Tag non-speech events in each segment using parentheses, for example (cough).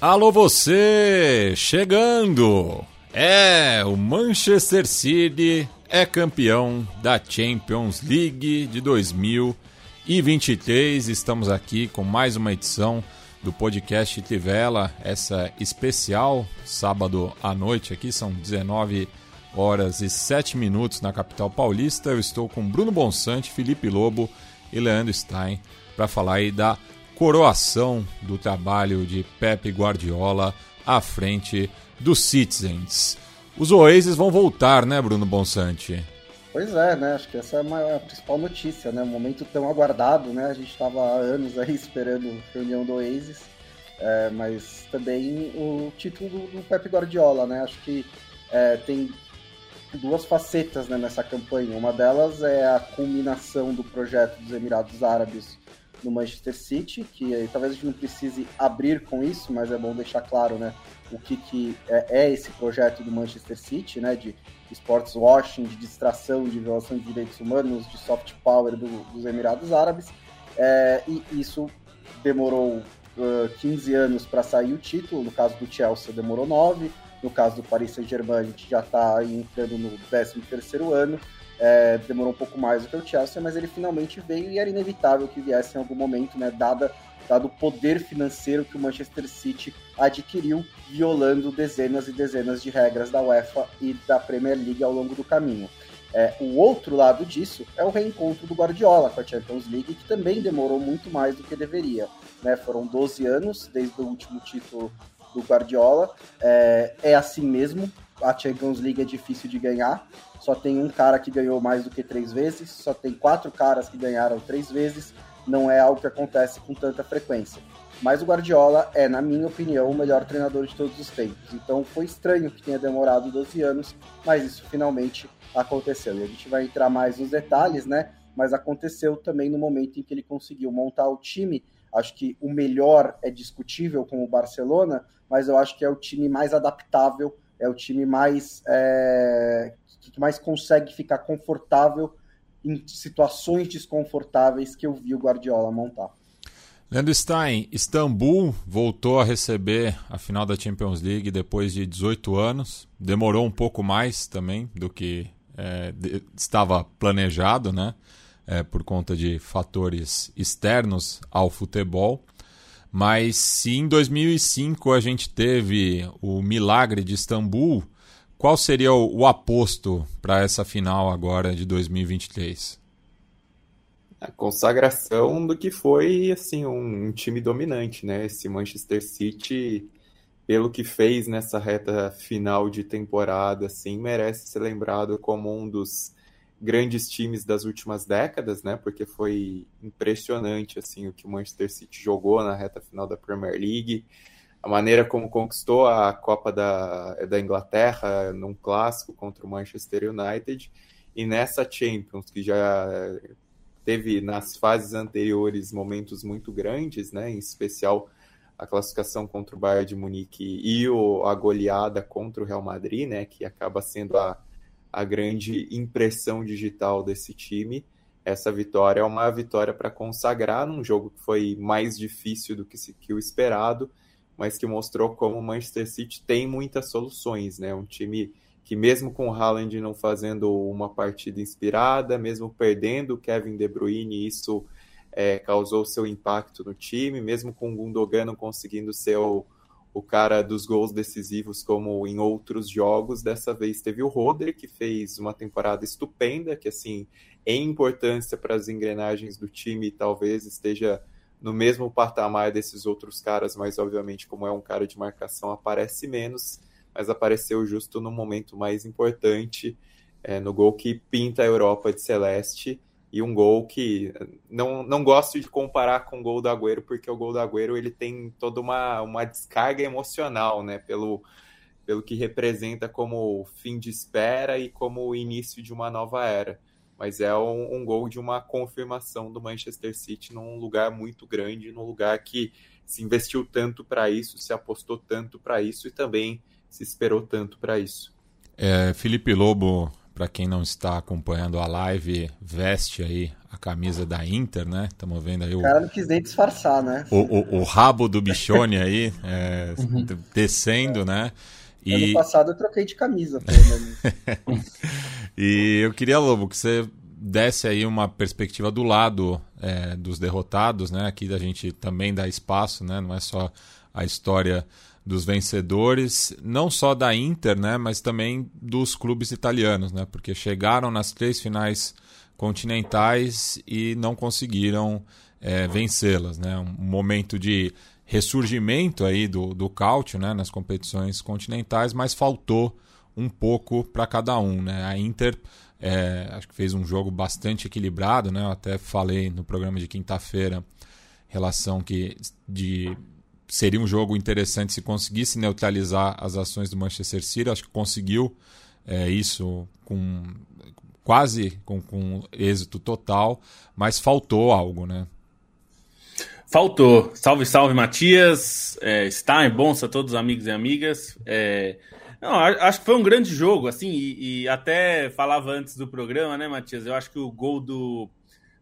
Alô você, chegando! É, o Manchester City é campeão da Champions League de 2023. Estamos aqui com mais uma edição do podcast Tivela, essa especial, sábado à noite aqui, são 19 horas e 7 minutos na capital paulista. Eu estou com Bruno Bonsante, Felipe Lobo e Leandro Stein para falar aí da coroação do trabalho de Pep Guardiola à frente dos Citizens. Os Oasis vão voltar, né, Bruno Bonsante? Pois é, né? Acho que essa é a principal notícia, né? Um momento tão aguardado, né? A gente estava há anos aí (laughs) esperando a reunião do Oasis, é, mas também o título do, do Pep Guardiola, né? Acho que é, tem duas facetas né, nessa campanha. Uma delas é a culminação do projeto dos Emirados Árabes no Manchester City, que aí, talvez a gente não precise abrir com isso, mas é bom deixar claro, né, o que, que é, é esse projeto do Manchester City, né, de sports washing, de distração, de violação de direitos humanos, de soft power do, dos Emirados Árabes, é, e isso demorou uh, 15 anos para sair o título, no caso do Chelsea demorou 9, no caso do Paris Saint-Germain a gente já está entrando no 13º ano, é, demorou um pouco mais do que o Chelsea, mas ele finalmente veio e era inevitável que viesse em algum momento, né, dada, dado o poder financeiro que o Manchester City adquiriu, violando dezenas e dezenas de regras da UEFA e da Premier League ao longo do caminho. É, o outro lado disso é o reencontro do Guardiola com a Champions League, que também demorou muito mais do que deveria. Né? Foram 12 anos desde o último título do Guardiola. É, é assim mesmo, a Champions League é difícil de ganhar, só tem um cara que ganhou mais do que três vezes, só tem quatro caras que ganharam três vezes, não é algo que acontece com tanta frequência. Mas o Guardiola é, na minha opinião, o melhor treinador de todos os tempos. Então foi estranho que tenha demorado 12 anos, mas isso finalmente aconteceu. E a gente vai entrar mais nos detalhes, né? Mas aconteceu também no momento em que ele conseguiu montar o time. Acho que o melhor é discutível com o Barcelona, mas eu acho que é o time mais adaptável é o time mais é, que mais consegue ficar confortável em situações desconfortáveis que eu vi o Guardiola montar. Leandro Stein, Istambul voltou a receber a final da Champions League depois de 18 anos. Demorou um pouco mais também do que é, de, estava planejado, né? É, por conta de fatores externos ao futebol. Mas se em 2005 a gente teve o milagre de Istambul, qual seria o, o aposto para essa final agora de 2023? A consagração do que foi assim um, um time dominante, né? Esse Manchester City, pelo que fez nessa reta final de temporada, assim, merece ser lembrado como um dos grandes times das últimas décadas, né? Porque foi impressionante assim o que o Manchester City jogou na reta final da Premier League, a maneira como conquistou a Copa da, da Inglaterra num clássico contra o Manchester United e nessa Champions que já teve nas fases anteriores momentos muito grandes, né? Em especial a classificação contra o Bayern de Munique e o, a goleada contra o Real Madrid, né? Que acaba sendo a a grande impressão digital desse time. Essa vitória é uma vitória para consagrar num jogo que foi mais difícil do que, se, que o esperado, mas que mostrou como o Manchester City tem muitas soluções, né? Um time que mesmo com o Haaland não fazendo uma partida inspirada, mesmo perdendo o Kevin De Bruyne, isso é, causou seu impacto no time, mesmo com o Gundogan não conseguindo ser o, o cara dos gols decisivos como em outros jogos. Dessa vez teve o Roder, que fez uma temporada estupenda, que assim, em importância para as engrenagens do time, talvez esteja no mesmo patamar desses outros caras, mas obviamente como é um cara de marcação aparece menos, mas apareceu justo no momento mais importante. é, no gol que pinta a Europa de celeste e um gol que não, não gosto de comparar com o gol do Agüero, porque o gol do Agüero ele tem toda uma, uma descarga emocional, né, pelo, pelo que representa como fim de espera e como o início de uma nova era. Mas é um, um gol de uma confirmação do Manchester City num lugar muito grande, num lugar que se investiu tanto para isso, se apostou tanto para isso e também se esperou tanto para isso. É, Felipe Lobo para quem não está acompanhando a live, veste aí a camisa da Inter, né? Estamos vendo aí o. O cara não quis nem disfarçar, né? O, o, o rabo do bichone aí, é, (laughs) uhum. descendo, né? E... Ano passado eu troquei de camisa, pelo (laughs) E eu queria, Lobo, que você desse aí uma perspectiva do lado é, dos derrotados, né? Aqui a gente também dá espaço, né? Não é só a história dos vencedores, não só da Inter, né, mas também dos clubes italianos, né, porque chegaram nas três finais continentais e não conseguiram é, vencê-las, né, um momento de ressurgimento aí do, do cálcio, né, nas competições continentais, mas faltou um pouco para cada um, né, a Inter é, acho que fez um jogo bastante equilibrado, né, eu até falei no programa de quinta-feira relação que de seria um jogo interessante se conseguisse neutralizar as ações do Manchester City. Acho que conseguiu é, isso com quase com, com êxito total, mas faltou algo, né? Faltou. Salve, salve, Matias. É, Stein, Bonsa, todos os amigos e amigas. É, não, acho que foi um grande jogo, assim, e, e, até falava antes do programa, né, Matias? Eu acho que o gol do,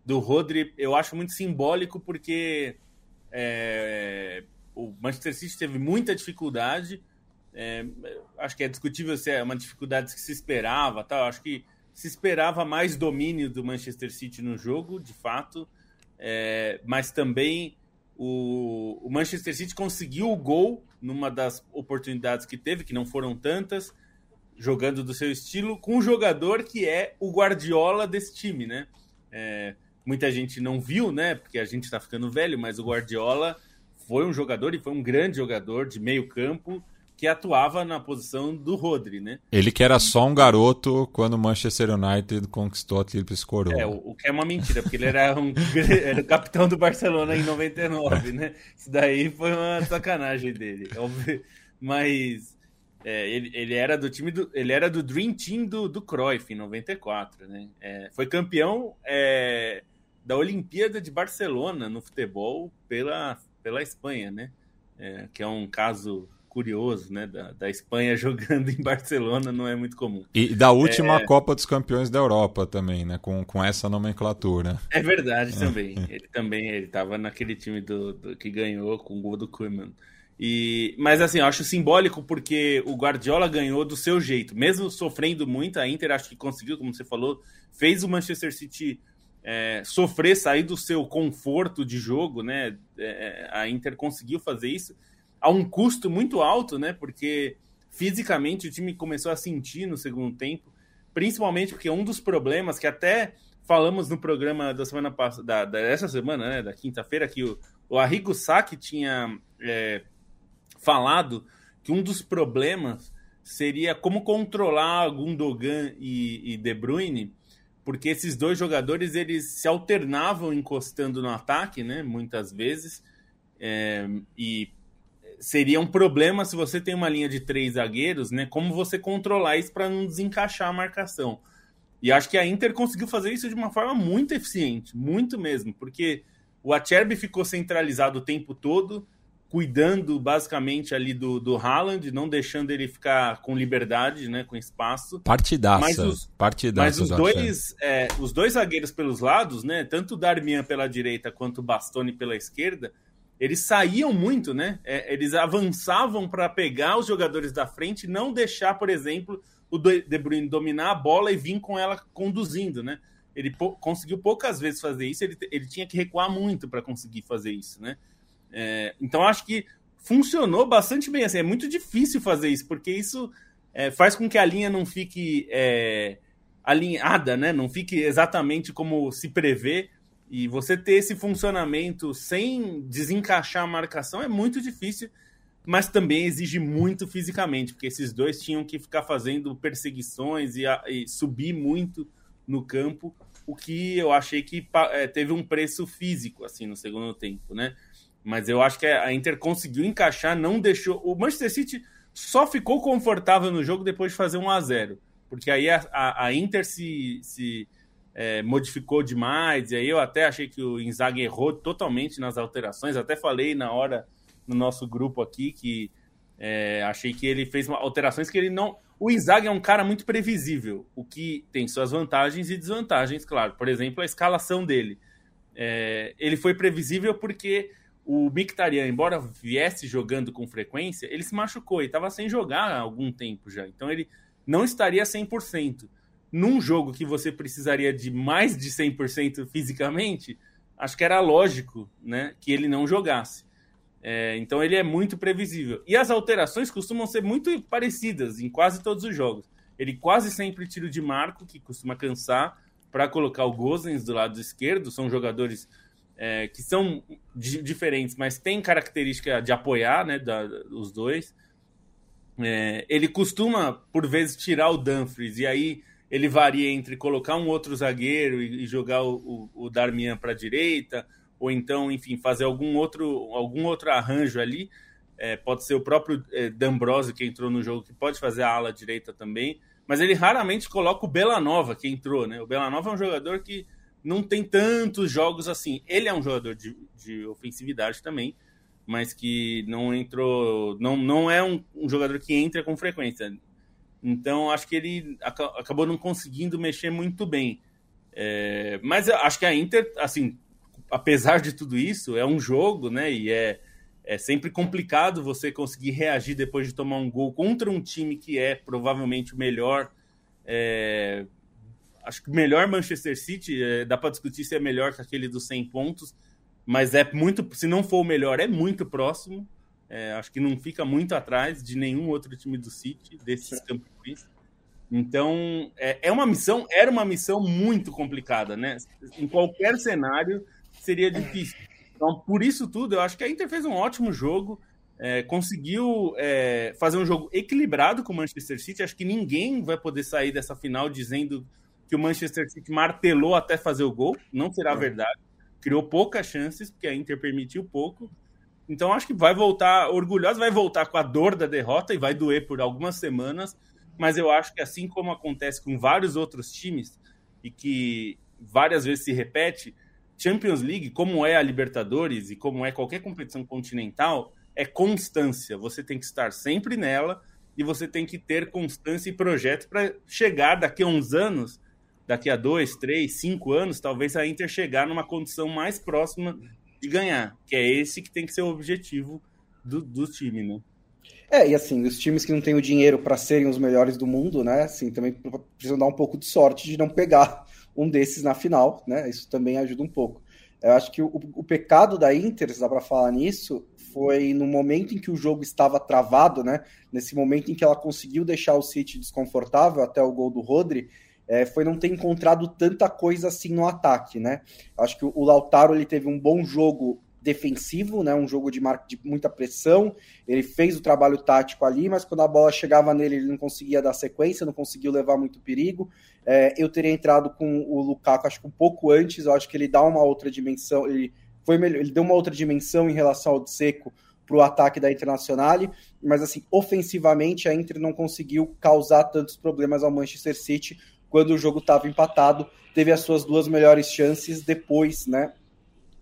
do Rodri, eu acho muito simbólico, porque é, o Manchester City teve muita dificuldade. É, acho que é discutível se é uma dificuldade que se esperava, tal. Acho que se esperava mais domínio do Manchester City no jogo, de fato, é, mas também o, o, Manchester City conseguiu o gol numa das oportunidades que teve, que não foram tantas, jogando do seu estilo, com um jogador que é o Guardiola desse time, né? É, muita gente não viu, né? Porque a gente está ficando velho, mas o Guardiola foi um jogador e foi um grande jogador de meio campo que atuava na posição do Rodri, né? Ele que era só um garoto quando o Manchester United conquistou a Tríplice Coroa. É, o, o, que é uma mentira, porque ele era, um, era o capitão do Barcelona em 99, né? Isso daí foi uma sacanagem dele. Mas é, ele, ele era do time do. Ele era do Dream Team do, do Cruyff em 94, né? É, foi campeão é, da Olimpíada de Barcelona no futebol pela pela Espanha, né? É, que é um caso curioso, né? Da, da, Espanha (laughs) jogando em Barcelona não é muito comum. E da última é... Copa dos Campeões da Europa também, né? Com, com essa nomenclatura. É verdade também. ele também ele estava naquele time do, do, que ganhou com o gol do Koeman. E, mas assim, eu acho simbólico porque o Guardiola ganhou do seu jeito, mesmo sofrendo muito, a Inter acho que conseguiu, como você falou, fez o Manchester City é, sofrer, sair do seu conforto de jogo, né? É, a Inter conseguiu fazer isso a um custo muito alto, né? Porque fisicamente o time começou a sentir no segundo tempo, principalmente porque um dos problemas que até falamos no programa da semana passada, dessa semana, né? Da quinta-feira, que o, o Arrigo Sacchi tinha é, falado que um dos problemas seria como controlar Gundogan e, e De Bruyne porque esses dois jogadores eles se alternavam encostando no ataque, né? Muitas vezes. É, e seria um problema se você tem uma linha de três zagueiros, né? Como você controlar isso para não desencaixar a marcação. E acho que a Inter conseguiu fazer isso de uma forma muito eficiente, muito mesmo, porque o Acerbi ficou centralizado o tempo todo, cuidando basicamente ali do, do Haaland, não deixando ele ficar com liberdade, né, com espaço. Partidaça. Mas os, partidaça mas os dois, é, os dois zagueiros pelos lados, né, tanto o Darmian pela direita quanto o Bastoni pela esquerda, eles saíam muito, né? É, eles avançavam para pegar os jogadores da frente, não deixar, por exemplo, o De Bruyne dominar a bola e vir com ela conduzindo, né? Ele conseguiu poucas vezes fazer isso, ele, ele tinha que recuar muito para conseguir fazer isso, né? É, então acho que funcionou bastante bem. Assim, é muito difícil fazer isso, porque isso é, faz com que a linha não fique é, alinhada, né? não fique exatamente como se prevê. E você ter esse funcionamento sem desencaixar a marcação é muito difícil. mas também exige muito fisicamente, porque esses dois tinham que ficar fazendo perseguições e, e subir muito no campo, o que eu achei que é, teve um preço físico assim no segundo tempo, né? Mas eu acho que a Inter conseguiu encaixar, não deixou. O Manchester City só ficou confortável no jogo depois de fazer 1 a 0 porque aí a, a, a Inter se, se é, modificou demais, e aí eu até achei que o Inzaghi errou totalmente nas alterações, até falei na hora no nosso grupo aqui que é, achei que ele fez alterações que ele não. O Inzaghi é um cara muito previsível, o que tem suas vantagens e desvantagens, claro. Por exemplo, a escalação dele. É, ele foi previsível porque o Mictarian, embora viesse jogando com frequência, ele se machucou e estava sem jogar há algum tempo já. Então ele não estaria 100%. Num jogo que você precisaria de mais de 100% fisicamente, acho que era lógico né, que ele não jogasse. É, então ele é muito previsível. E as alterações costumam ser muito parecidas em quase todos os jogos. Ele quase sempre tira o de Marco, que costuma cansar, para colocar o Gozens do lado esquerdo. São jogadores é, que são diferentes, mas têm característica de apoiar né, da, os dois. É, ele costuma, por vezes, tirar o Dumfries e aí ele varia entre colocar um outro zagueiro e, e jogar o, o, o Darmian para a direita, ou então, enfim, fazer algum outro, algum outro arranjo ali. É, pode ser o próprio é, D'Ambrosio que entrou no jogo, que pode fazer a ala direita também, mas ele raramente coloca o Belanova que entrou, né? O Belanova é um jogador que não tem tantos jogos assim. Ele é um jogador de, de ofensividade também, mas que não entrou, não, não é um, um jogador que entra com frequência. Então, acho que ele acabou não conseguindo mexer muito bem. É, mas acho que a Inter, assim, apesar de tudo isso, é um jogo, né? E é, é sempre complicado você conseguir reagir depois de tomar um gol contra um time que é provavelmente o melhor. É, acho que melhor Manchester City, é, dá para discutir se é melhor que aquele dos 100 pontos, mas é muito, se não for o melhor, é muito próximo. É, acho que não fica muito atrás de nenhum outro time do City, desses campeões. Então, é, é uma missão, era uma missão muito complicada, né? Em qualquer cenário seria difícil. Então, por isso tudo, eu acho que a Inter fez um ótimo jogo, é, conseguiu é, fazer um jogo equilibrado com o Manchester City. Acho que ninguém vai poder sair dessa final dizendo que o Manchester City martelou até fazer o gol. Não será verdade criou poucas chances, porque a Inter permitiu pouco. Então acho que vai voltar orgulhosa, vai voltar com a dor da derrota e vai doer por algumas semanas, mas eu acho que assim como acontece com vários outros times e que várias vezes se repete, Champions League, como é a Libertadores e como é qualquer competição continental, é constância. Você tem que estar sempre nela e você tem que ter constância e projeto para chegar daqui a uns anos daqui a dois, três, cinco anos, talvez a Inter chegar numa condição mais próxima de ganhar, que é esse que tem que ser o objetivo do, do time, né? É, e assim, os times que não têm o dinheiro para serem os melhores do mundo, né, assim, também precisam dar um pouco de sorte de não pegar (laughs) um desses na final, né, isso também ajuda um pouco. Eu acho que o, o pecado da Inter, se dá para falar nisso, foi no momento em que o jogo estava travado, né, nesse momento em que ela conseguiu deixar o City desconfortável até o gol do Rodri, é, foi não ter encontrado tanta coisa assim no ataque, né? Acho que o Lautaro ele teve um bom jogo defensivo, né? Um jogo de, marca, de muita pressão. Ele fez o trabalho tático ali, mas quando a bola chegava nele, ele não conseguia dar sequência, não conseguiu levar muito perigo. É, eu teria entrado com o Lukaku, acho que um pouco antes. Eu acho que ele dá uma outra dimensão. Ele foi melhor, ele deu uma outra dimensão em relação ao de Seco para o ataque da Internacional, mas assim, ofensivamente a Inter não conseguiu causar tantos problemas ao Manchester City quando o jogo estava empatado, teve as suas duas melhores chances depois né,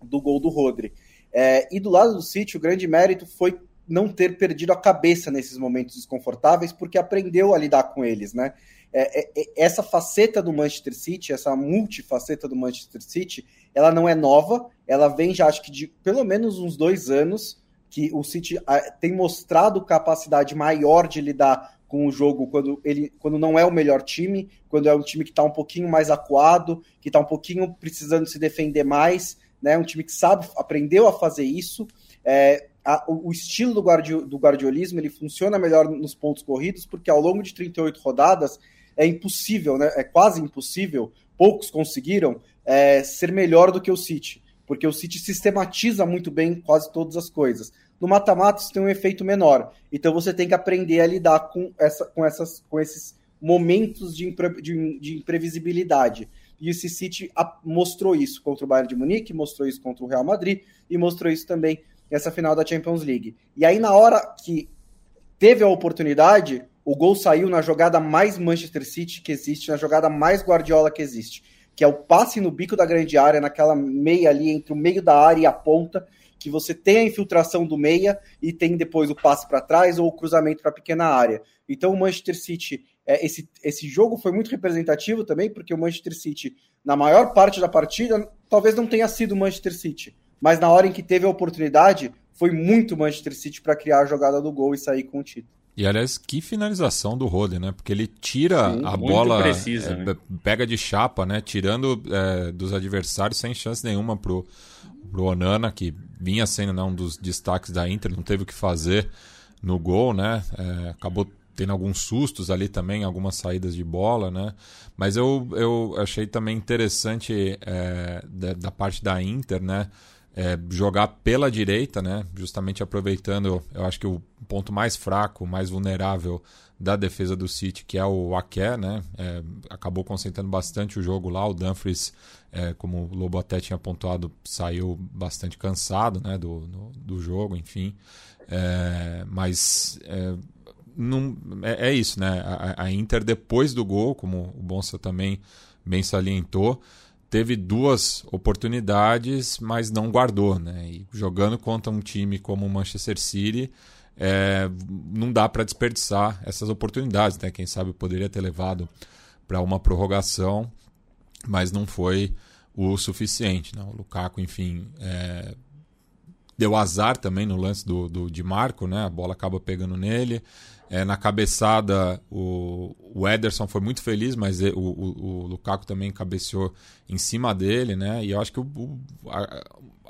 do gol do Rodri. É, e do lado do City, o grande mérito foi não ter perdido a cabeça nesses momentos desconfortáveis, porque aprendeu a lidar com eles, né? É, é, é essa faceta do Manchester City, essa multifaceta do Manchester City, ela não é nova, ela vem já acho que de pelo menos uns dois anos que o City ah, tem mostrado capacidade maior de lidar com o jogo quando ele quando não é o melhor time, quando é um time que está um pouquinho mais acuado, que está um pouquinho precisando se defender mais, né? Um time que sabe, aprendeu a fazer isso. É, a, o, estilo do, guardi, do guardiolismo ele funciona melhor nos pontos corridos, porque ao longo de 38 rodadas é impossível, né? É quase impossível, poucos conseguiram é, ser melhor do que o City, porque o City sistematiza muito bem quase todas as coisas. No mata-mata isso tem um efeito menor. Então você tem que aprender a lidar com, essa, com, essas, com esses momentos de, impre, de, de imprevisibilidade. E o City mostrou isso contra o Bayern de Munique, mostrou isso contra o Real Madrid e mostrou isso também nessa final da Champions League. E aí, na hora que teve a oportunidade, o gol saiu na jogada mais Manchester City que existe, na jogada mais Guardiola que existe, que é o passe no bico da grande área, naquela meia ali entre o meio da área e a ponta, que você tem a infiltração do meia e tem depois o passe para trás ou o cruzamento para a pequena área. Então o Manchester City, é, esse, esse jogo foi muito representativo também, porque o Manchester City, na maior parte da partida, talvez não tenha sido o Manchester City, mas na hora em que teve a oportunidade, foi muito Manchester City para criar a jogada do gol e sair com o título. E aliás, que finalização do Rode, né? Porque ele tira Sim, a bola, precisa, é, né? pega de chapa, né? Tirando é, dos adversários sem chance nenhuma pro, pro Onana, que vinha sendo né, um dos destaques da Inter, não teve o que fazer no gol, né? É, acabou tendo alguns sustos ali também, algumas saídas de bola, né? Mas eu, eu achei também interessante é, da, da parte da Inter, né? é, jogar pela direita, né? Justamente aproveitando, eu acho que o ponto mais fraco, mais vulnerável da defesa do City, que é o Aké, né? É, acabou concentrando bastante o jogo lá. O Dumfries, é, como o Lobo até tinha pontuado, saiu bastante cansado, né? Do, do, do jogo, enfim. É, mas é, não, é, é, isso, né? A, a Inter depois do gol, como o Bonsa também bem salientou teve duas oportunidades, mas não guardou, né? E jogando contra um time como o Manchester City, é, não dá para desperdiçar essas oportunidades, né? Quem sabe poderia ter levado para uma prorrogação, mas não foi o suficiente, né? O Lukaku, enfim, é, deu azar também no lance do, do de Marco, né? A bola acaba pegando nele. É, na cabeçada, o, o Ederson foi muito feliz, mas o, o, o, Lukaku também cabeceou em cima dele, né? E eu acho que o, o, a,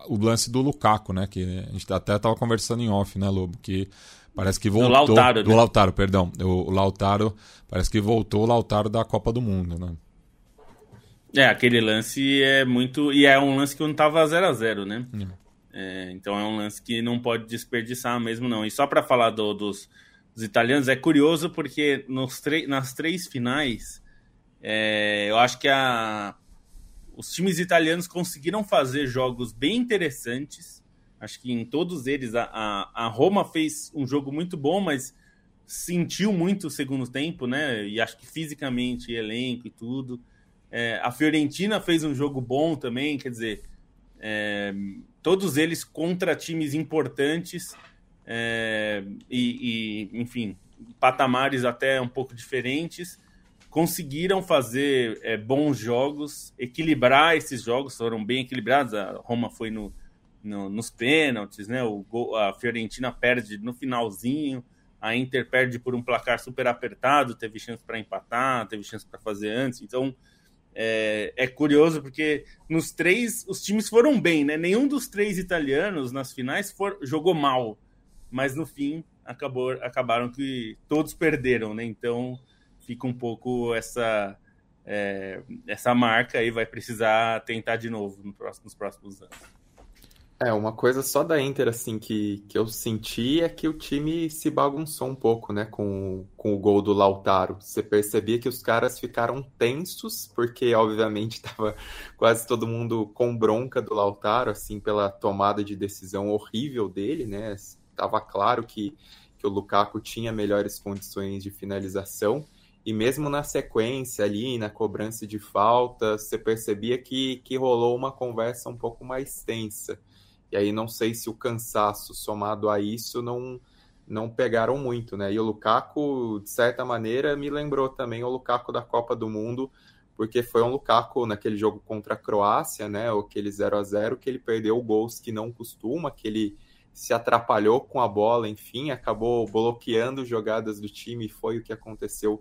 o lance do Lukaku, né? Que a gente até estava conversando em off, né, Lobo? Que parece que voltou. Do Lautaro, do né? Lautaro perdão. O, o Lautaro, parece que voltou o Lautaro da Copa do Mundo, né? É, aquele lance é muito. E é um lance que não estava 0 a 0 né? É. É, então é um lance que não pode desperdiçar mesmo, não. E só para falar do, dos os italianos. É curioso porque nos nas três finais, é, eu acho que a, os times italianos conseguiram fazer jogos bem interessantes. Acho que em todos eles a, a, a Roma fez um jogo muito bom, mas sentiu muito o segundo tempo, né? E acho que fisicamente, elenco e tudo. É, a Fiorentina fez um jogo bom também, quer dizer, é, todos eles contra times importantes é, e, e, enfim, patamares até um pouco diferentes, conseguiram fazer é, bons jogos, equilibrar esses jogos, foram bem equilibrados. A Roma foi no, no, nos pênaltis, né? O gol, a Fiorentina perde no finalzinho, a Inter perde por um placar super apertado, teve chance para empatar, teve chance para fazer antes. Então é, é, curioso porque nos três os times foram bem, né? Nenhum dos três italianos nas finais for, jogou mal mas no fim acabou, acabaram que todos perderam, né? Então fica um pouco essa é, essa marca aí vai precisar tentar de novo no próximo, nos próximos anos. É, uma coisa só da Inter, assim, que, que eu senti é que o time se bagunçou um pouco, né, com, com o gol do Lautaro. Você percebia que os caras ficaram tensos, porque, obviamente, (laughs) estava quase todo mundo com bronca do Lautaro, assim, pela tomada de decisão horrível dele, né, estava claro que, que o Lukaku tinha melhores condições de finalização. E mesmo na sequência ali, na cobrança de falta, você percebia que, que rolou uma conversa um pouco mais tensa. E aí não sei se o cansaço somado a isso não, não pegaram muito, né? E o Lukaku, de certa maneira, me lembrou também o Lukaku da Copa do Mundo, porque foi um Lukaku naquele jogo contra a Croácia, né? Aquele 0 a 0 que ele perdeu gols que não costuma, que ele se atrapalhou com a bola, enfim, acabou bloqueando jogadas do time, foi o que aconteceu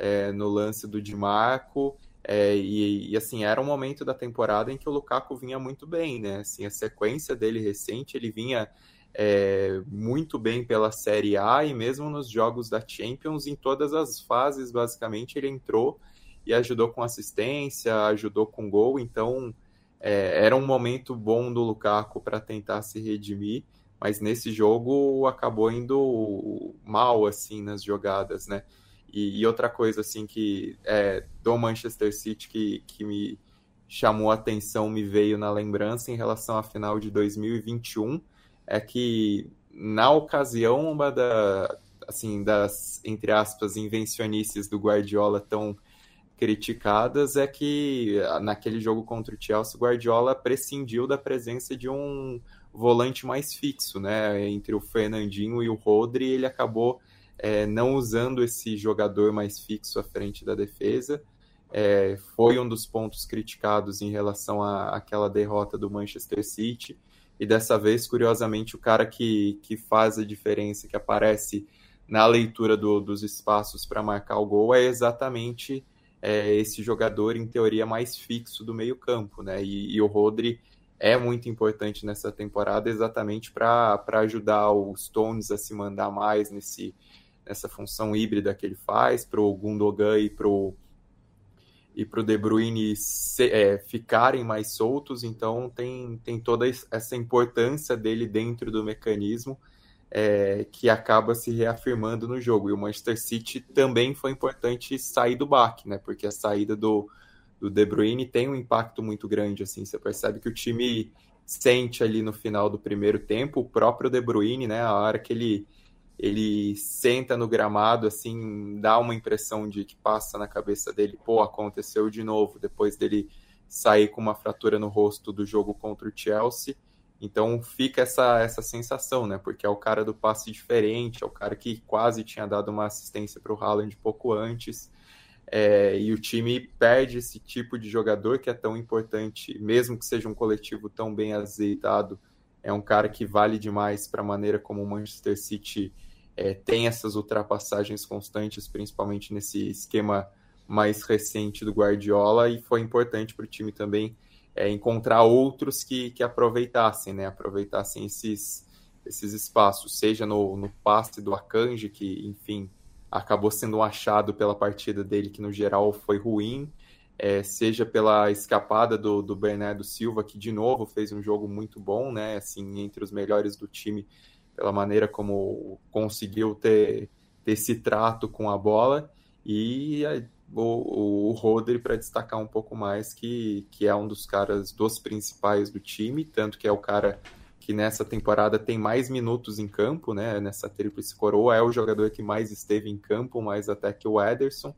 é, no lance do Di Marco. É, e, e, assim, era um momento da temporada em que o Lukaku vinha muito bem, né? Assim, a sequência dele recente, ele vinha é, muito bem pela Série A e mesmo nos jogos da Champions, em todas as fases, basicamente, ele entrou e ajudou com assistência, ajudou com gol, então é, era um momento bom do Lukaku para tentar se redimir mas nesse jogo acabou indo mal assim nas jogadas, né? E, e outra coisa assim que é do Manchester City que, que me chamou a atenção, me veio na lembrança em relação à final de 2021, é que na ocasião uma da assim das entre aspas invencionices do Guardiola tão criticadas é que naquele jogo contra o Chelsea, o Guardiola prescindiu da presença de um volante mais fixo, né? Entre o Fernandinho e o Rodri, ele acabou é, não usando esse jogador mais fixo à frente da defesa. É, foi um dos pontos criticados em relação àquela derrota do Manchester City. E dessa vez, curiosamente, o cara que, que faz a diferença, que aparece na leitura do, dos espaços para marcar o gol, é exatamente é, esse jogador, em teoria, mais fixo do meio-campo, né? E, e, o Rodri é muito importante nessa temporada exatamente para ajudar o Stones a se mandar mais nesse, nessa função híbrida que ele faz, para o Gundogan e para o e para o De Bruyne se, é, ficarem mais soltos, então tem, tem toda essa importância dele dentro do mecanismo é, que acaba se reafirmando no jogo. E o Manchester City também foi importante sair do baque, né? Porque a saída do, do De Bruyne tem um impacto muito grande, assim. Você percebe que o time sente ali no final do primeiro tempo, o próprio De Bruyne, né? A hora que ele ele senta no gramado, assim, dá uma impressão de que passa na cabeça dele, pô, aconteceu de novo, depois dele sair com uma fratura no rosto do jogo contra o Chelsea. Então fica essa, essa sensação, né? Porque é o cara do passe diferente, é o cara que quase tinha dado uma assistência para o Haaland pouco antes. É, e o time perde esse tipo de jogador que é tão importante, mesmo que seja um coletivo tão bem azeitado. É um cara que vale demais para a maneira como o Manchester City é, tem essas ultrapassagens constantes, principalmente nesse esquema mais recente do Guardiola, e foi importante para o time também é, encontrar outros que, que aproveitassem, né? Aproveitassem esses, esses espaços, seja no, no passe do Akanji, que, enfim, acabou sendo um achado pela partida dele, que no geral foi ruim, é, seja pela escapada do, do Bernardo Silva, que de novo fez um jogo muito bom, né? Assim, entre os melhores do time, pela maneira como conseguiu ter, ter esse trato com a bola. E o, o Rodri para destacar um pouco mais que, que é um dos caras dos principais do time, tanto que é o cara que nessa temporada tem mais minutos em campo, né? Nessa tríplice coroa, é o jogador que mais esteve em campo, mais até que o Ederson,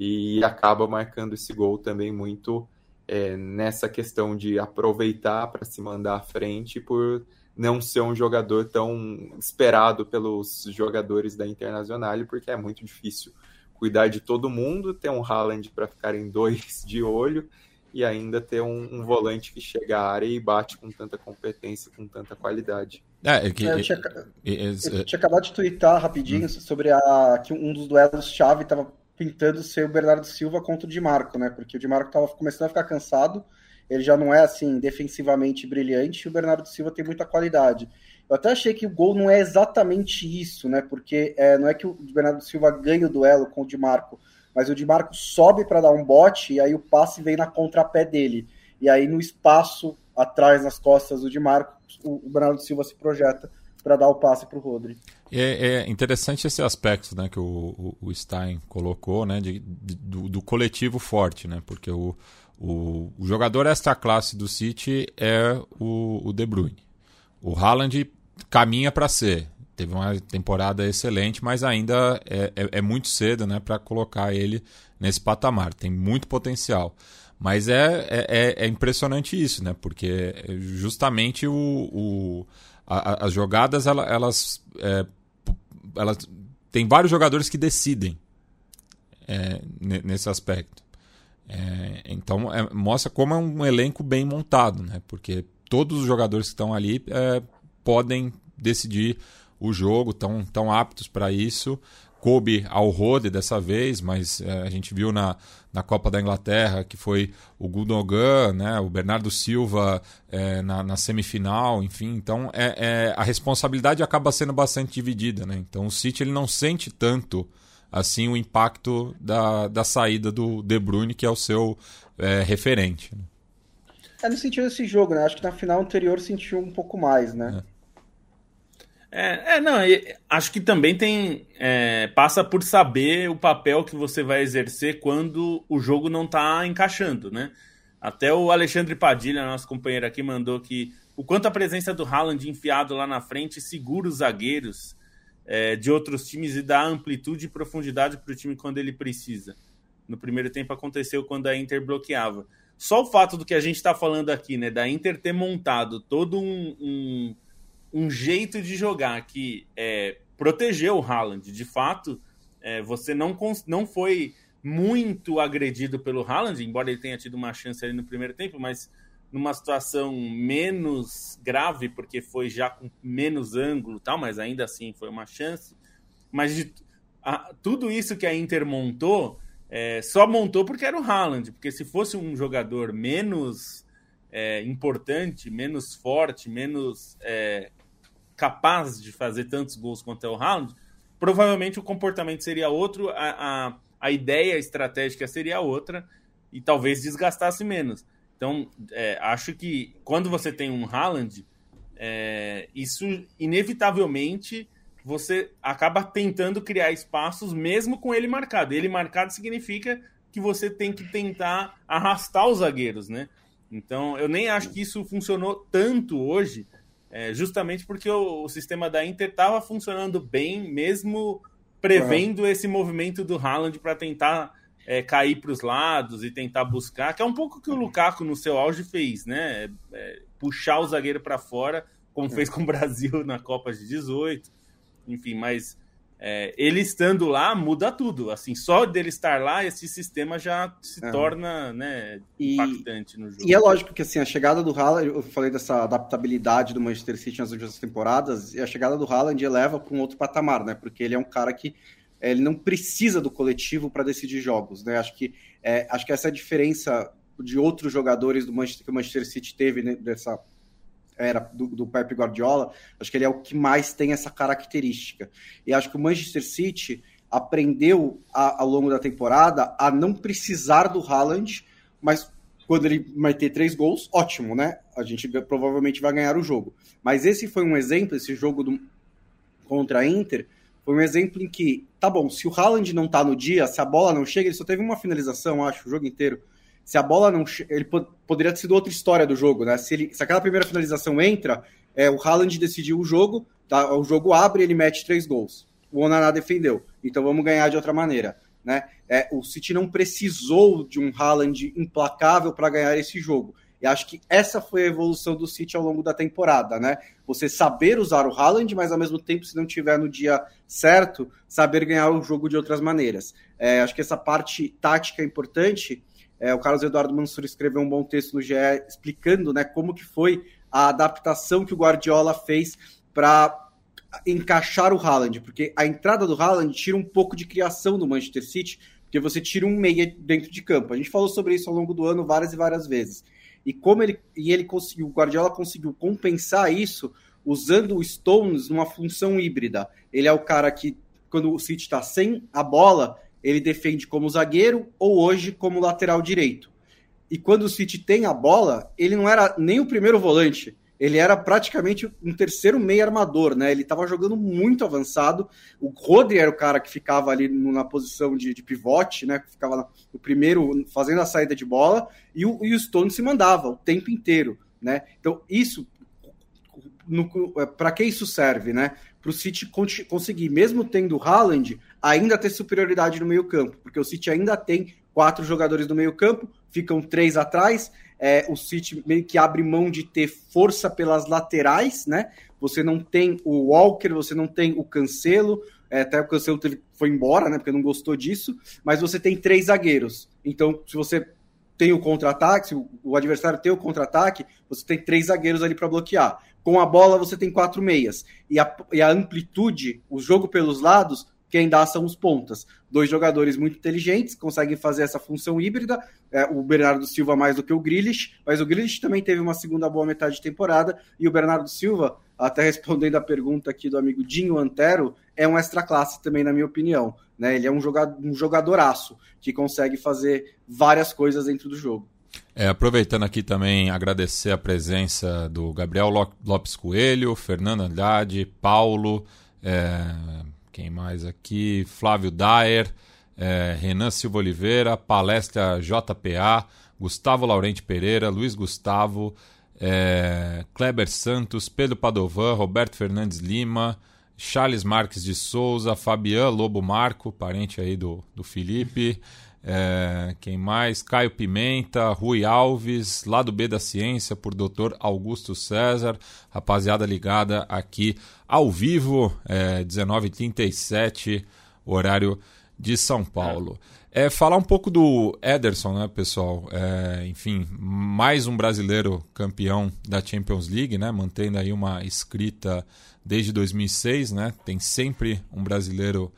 e acaba marcando esse gol também muito é, nessa questão de aproveitar para se mandar à frente por não ser um jogador tão esperado pelos jogadores da Internacional, porque é muito difícil cuidar de todo mundo, ter um Haaland para ficar em dois de olho e ainda ter um, um, volante que chega à área e bate com tanta competência, com tanta qualidade. É, é que, eu, tinha, eu tinha acabado de twittar rapidinho hum. sobre a, que um dos duelos-chave estava pintando ser o Bernardo Silva contra o Di Marco, né? Porque o Di Marco estava começando a ficar cansado, ele já não é assim defensivamente brilhante, e o Bernardo Silva tem muita qualidade. Eu até achei que o gol não é exatamente isso, né? Porque é, não é que o Bernardo Silva ganha o duelo com o Di Marco, mas o Di Marco sobe para dar um bote e aí o passe vem na contrapé dele. E aí no espaço atrás, nas costas do Di Marco, o, Bernardo Silva se projeta para dar o passe para o Rodri. É, é, interessante esse aspecto né, que o, o, Stein colocou, né, de, de, do, do, coletivo forte, né, porque o, o, o jogador extra classe do City é o, o De Bruyne. O Haaland caminha para ser. Teve uma temporada excelente, mas ainda é, é, é muito cedo né, para colocar ele nesse patamar. Tem muito potencial. Mas é, é, é, é impressionante isso, né? Porque justamente o, o a, as jogadas elas, elas, é, elas tem vários jogadores que decidem é, nesse aspecto. É, então é, mostra como é um elenco bem montado, né? Porque todos os jogadores que estão ali é, podem decidir o jogo, estão tão aptos para isso. Coube ao Rode dessa vez, mas é, a gente viu na, na Copa da Inglaterra que foi o Gundogan, né, o Bernardo Silva é, na, na, semifinal, enfim. Então é, é, a responsabilidade acaba sendo bastante dividida. Né? Então o City ele não sente tanto assim o impacto da, da saída do De Bruyne, que é o seu é, referente. Né? É no sentido desse jogo, né? Acho que na final anterior sentiu um pouco mais, né? É. É, é não, acho que também tem. É, passa por saber o papel que você vai exercer quando o jogo não está encaixando, né? Até o Alexandre Padilha, nosso companheiro aqui, mandou que o quanto a presença do Haaland enfiado lá na frente segura os zagueiros é, de outros times e dá amplitude e profundidade para o time quando ele precisa. No primeiro tempo aconteceu quando a Inter bloqueava. Só o fato do que a gente está falando aqui, né, da Inter ter montado todo um, um um jeito de jogar que é, protegeu o Haaland. De fato, é, você não, não foi muito agredido pelo Haaland, embora ele tenha tido uma chance ali no primeiro tempo, mas numa situação menos grave, porque foi já com menos ângulo tal, mas ainda assim foi uma chance. Mas de, a, tudo isso que a Inter montou, é, só montou porque era o Haaland, porque se fosse um jogador menos é, importante, menos forte, menos é, capaz de fazer tantos gols quanto é o Haaland, provavelmente o comportamento seria outro, a, a, a ideia estratégica seria outra e talvez desgastasse menos. Então, é, acho que quando você tem um Haaland, é, isso inevitavelmente você acaba tentando criar espaços mesmo com ele marcado. Ele marcado significa que você tem que tentar arrastar os zagueiros, né? Então, eu nem acho que isso funcionou tanto hoje, é, justamente porque o, o, sistema da Inter estava funcionando bem, mesmo prevendo esse movimento do Haaland para tentar é, cair para os lados e tentar buscar, que é um pouco que o Lukaku no seu auge fez, né? É, puxar o zagueiro para fora, como fez com o (laughs) Brasil na Copa de 18. Enfim, mas é, ele estando lá muda tudo. Assim, só dele estar lá, esse sistema já se torna né, e, impactante no jogo. E é lógico que assim, a chegada do Haaland, eu falei dessa adaptabilidade do Manchester City nas últimas temporadas, e a chegada do Haaland eleva para um outro patamar, né? Porque ele é um cara que é, ele não precisa do coletivo para decidir jogos, né? Acho que, é, acho que essa é a diferença de outros jogadores do Manchester, que o Manchester City teve né, dessa era do, do Pep Guardiola, acho que ele é o que mais tem essa característica. E acho que o Manchester City aprendeu a, ao longo da temporada a não precisar do Haaland, mas quando ele vai ter três gols, ótimo, né? A gente provavelmente vai ganhar o jogo. Mas esse foi um exemplo, esse jogo do, contra a Inter, foi um exemplo em que, tá bom, se o Haaland não tá no dia, se a bola não chega, ele só teve uma finalização, acho, o jogo inteiro se a bola não. Ele poderia ter sido outra história do jogo, né? Se, ele, se aquela primeira finalização entra, é, o Haaland decidiu o jogo, tá? o jogo abre ele mete três gols. O Onaná defendeu. Então vamos ganhar de outra maneira. Né? É, o City não precisou de um Haaland implacável para ganhar esse jogo. E acho que essa foi a evolução do City ao longo da temporada, né? Você saber usar o Haaland, mas ao mesmo tempo, se não tiver no dia certo, saber ganhar o jogo de outras maneiras. É, acho que essa parte tática é importante é, o Carlos Eduardo Mansur escreveu um bom texto no GE explicando né, como que foi a adaptação que o Guardiola fez para encaixar o Haaland, porque a entrada do Haaland tira um pouco de criação do Manchester City, porque você tira um meia dentro de campo. A gente falou sobre isso ao longo do ano várias e várias vezes. E como ele e ele conseguiu, o Guardiola conseguiu compensar isso usando o Stones numa função híbrida. Ele é o cara que quando o City está sem a bola, ele defende como zagueiro ou hoje como lateral direito. E quando o City tem a bola, ele não era nem o primeiro volante, ele era praticamente um terceiro meio armador, né? Ele estava jogando muito avançado. O Rodri era o cara que ficava ali na posição de, de pivote, né? Ficava no primeiro fazendo a saída de bola, e o, e o Stone se mandava o tempo inteiro, né? Então, isso para que isso serve, né? Para o City conseguir, mesmo tendo o Haaland, ainda ter superioridade no meio-campo, porque o City ainda tem quatro jogadores no meio-campo, ficam três atrás. É, o City meio que abre mão de ter força pelas laterais, né? Você não tem o Walker, você não tem o Cancelo, é, até o Cancelo teve, foi embora, né? Porque não gostou disso, mas você tem três zagueiros. Então, se você tem o contra-ataque, se o adversário tem o contra-ataque, você tem três zagueiros ali para bloquear. Com a bola, você tem quatro meias. E a, e a amplitude, o jogo pelos lados, quem dá são os pontas. Dois jogadores muito inteligentes, conseguem fazer essa função híbrida. É, o Bernardo Silva mais do que o Grealish, mas o Grealish também teve uma segunda boa metade de temporada. E o Bernardo Silva, até respondendo a pergunta aqui do amigo Dinho Antero, é um extra classe também, na minha opinião. Né? Ele é um, jogador, um jogadoraço que consegue fazer várias coisas dentro do jogo. É, aproveitando aqui também, agradecer a presença do Gabriel Lopes Coelho, Fernando Andrade, Paulo, é, quem mais aqui? Flávio Daer, é, Renan Silva Oliveira, Palestra JPA, Gustavo Laurente Pereira, Luiz Gustavo, é, Kleber Santos, Pedro Padovan, Roberto Fernandes Lima, Charles Marques de Souza, Fabian Lobo Marco, parente aí do, do Felipe, é, quem mais? Caio Pimenta, Rui Alves, lado B da Ciência, por Dr. Augusto César, rapaziada ligada aqui ao vivo, é, 19h37, horário de São Paulo. É, falar um pouco do Ederson, né, pessoal? É, enfim, mais um brasileiro campeão da Champions League, né? Mantendo aí uma escrita desde 2006, né? Tem sempre um brasileiro campeão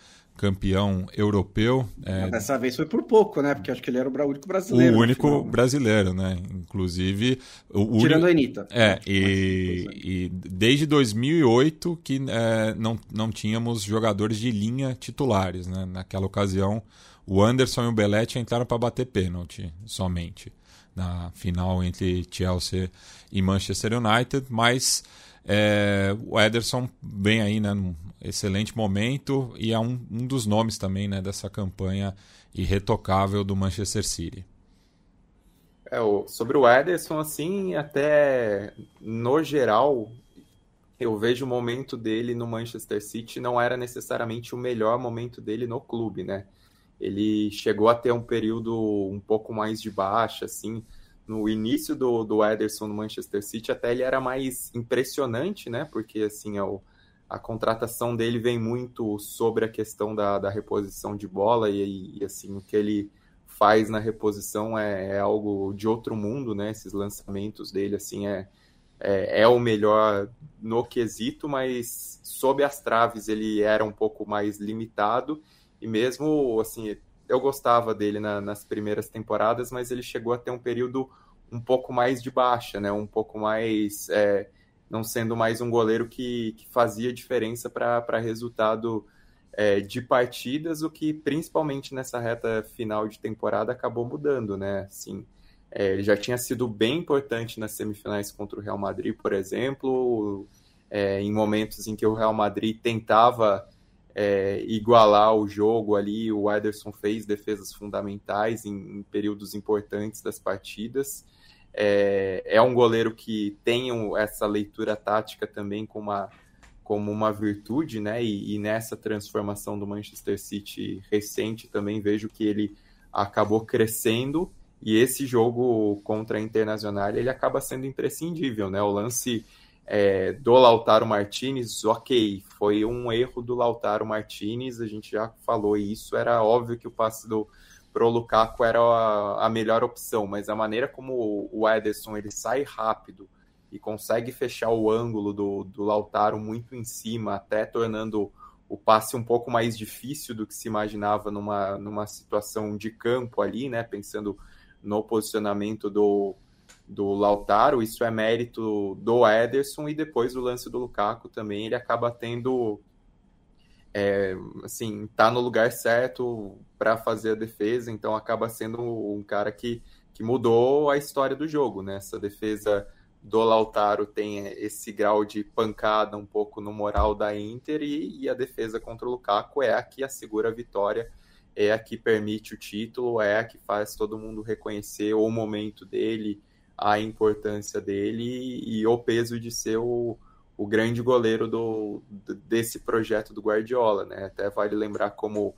europeu. É... Dessa vez foi por pouco, né? Porque acho que ele era o único brasileiro. O único final, né? brasileiro, né? Inclusive. O Tirando a Anitta. É, e, e desde 2008 que é, não, não tínhamos jogadores de linha titulares, né? Naquela ocasião, o Anderson e o Belletti entraram para bater pênalti somente na final entre Chelsea e Manchester United, mas é, o Ederson vem aí né, num excelente momento e é um, um dos nomes também né, dessa campanha irretocável do Manchester City. É, sobre o Ederson, assim, até no geral, eu vejo o momento dele no Manchester City não era necessariamente o melhor momento dele no clube, né? Ele chegou a ter um período um pouco mais de baixa, assim, no início do, do Ederson no Manchester City, até ele era mais impressionante, né? Porque assim, é o, a contratação dele vem muito sobre a questão da, da reposição de bola e, e, assim, o que ele faz na reposição é, é, algo de outro mundo, né? Esses lançamentos dele, assim, é, é, é, o melhor no quesito, mas sob as traves ele era um pouco mais limitado e mesmo, assim, eu gostava dele na, nas primeiras temporadas, mas ele chegou a ter um período um pouco mais de baixa, né? Um pouco mais. É, não sendo mais um goleiro que, que fazia diferença para resultado é, de partidas, o que principalmente nessa reta final de temporada acabou mudando, né? Assim, é, ele já tinha sido bem importante nas semifinais contra o Real Madrid, por exemplo, é, em momentos em que o Real Madrid tentava é, igualar o jogo ali. O Ederson fez defesas fundamentais em, em períodos importantes das partidas. É, é, um goleiro que tem essa leitura tática também como uma, como uma virtude, né? E, e, nessa transformação do Manchester City recente também vejo que ele acabou crescendo e esse jogo contra a Internacional ele acaba sendo imprescindível, né? O lance é, do Lautaro Martinez, ok, foi um erro do Lautaro Martinez, a gente já falou isso, era óbvio que o passe do pro Lukaku era a, a melhor opção, mas a maneira como o Ederson ele sai rápido e consegue fechar o ângulo do, do Lautaro muito em cima, até tornando o passe um pouco mais difícil do que se imaginava numa, numa situação de campo ali, né? Pensando no posicionamento do, do Lautaro, isso é mérito do Ederson e depois o lance do Lukaku também, ele acaba tendo é, assim, tá no lugar certo para fazer a defesa, então acaba sendo um cara que, que mudou a história do jogo, né? Essa defesa do Lautaro tem esse grau de pancada um pouco no moral da Inter e, e a defesa contra o Lukaku é a que assegura a vitória, é a que permite o título, é a que faz todo mundo reconhecer o momento dele, a importância dele e o peso de ser o, o grande goleiro do, desse projeto do Guardiola, né? Até vale lembrar como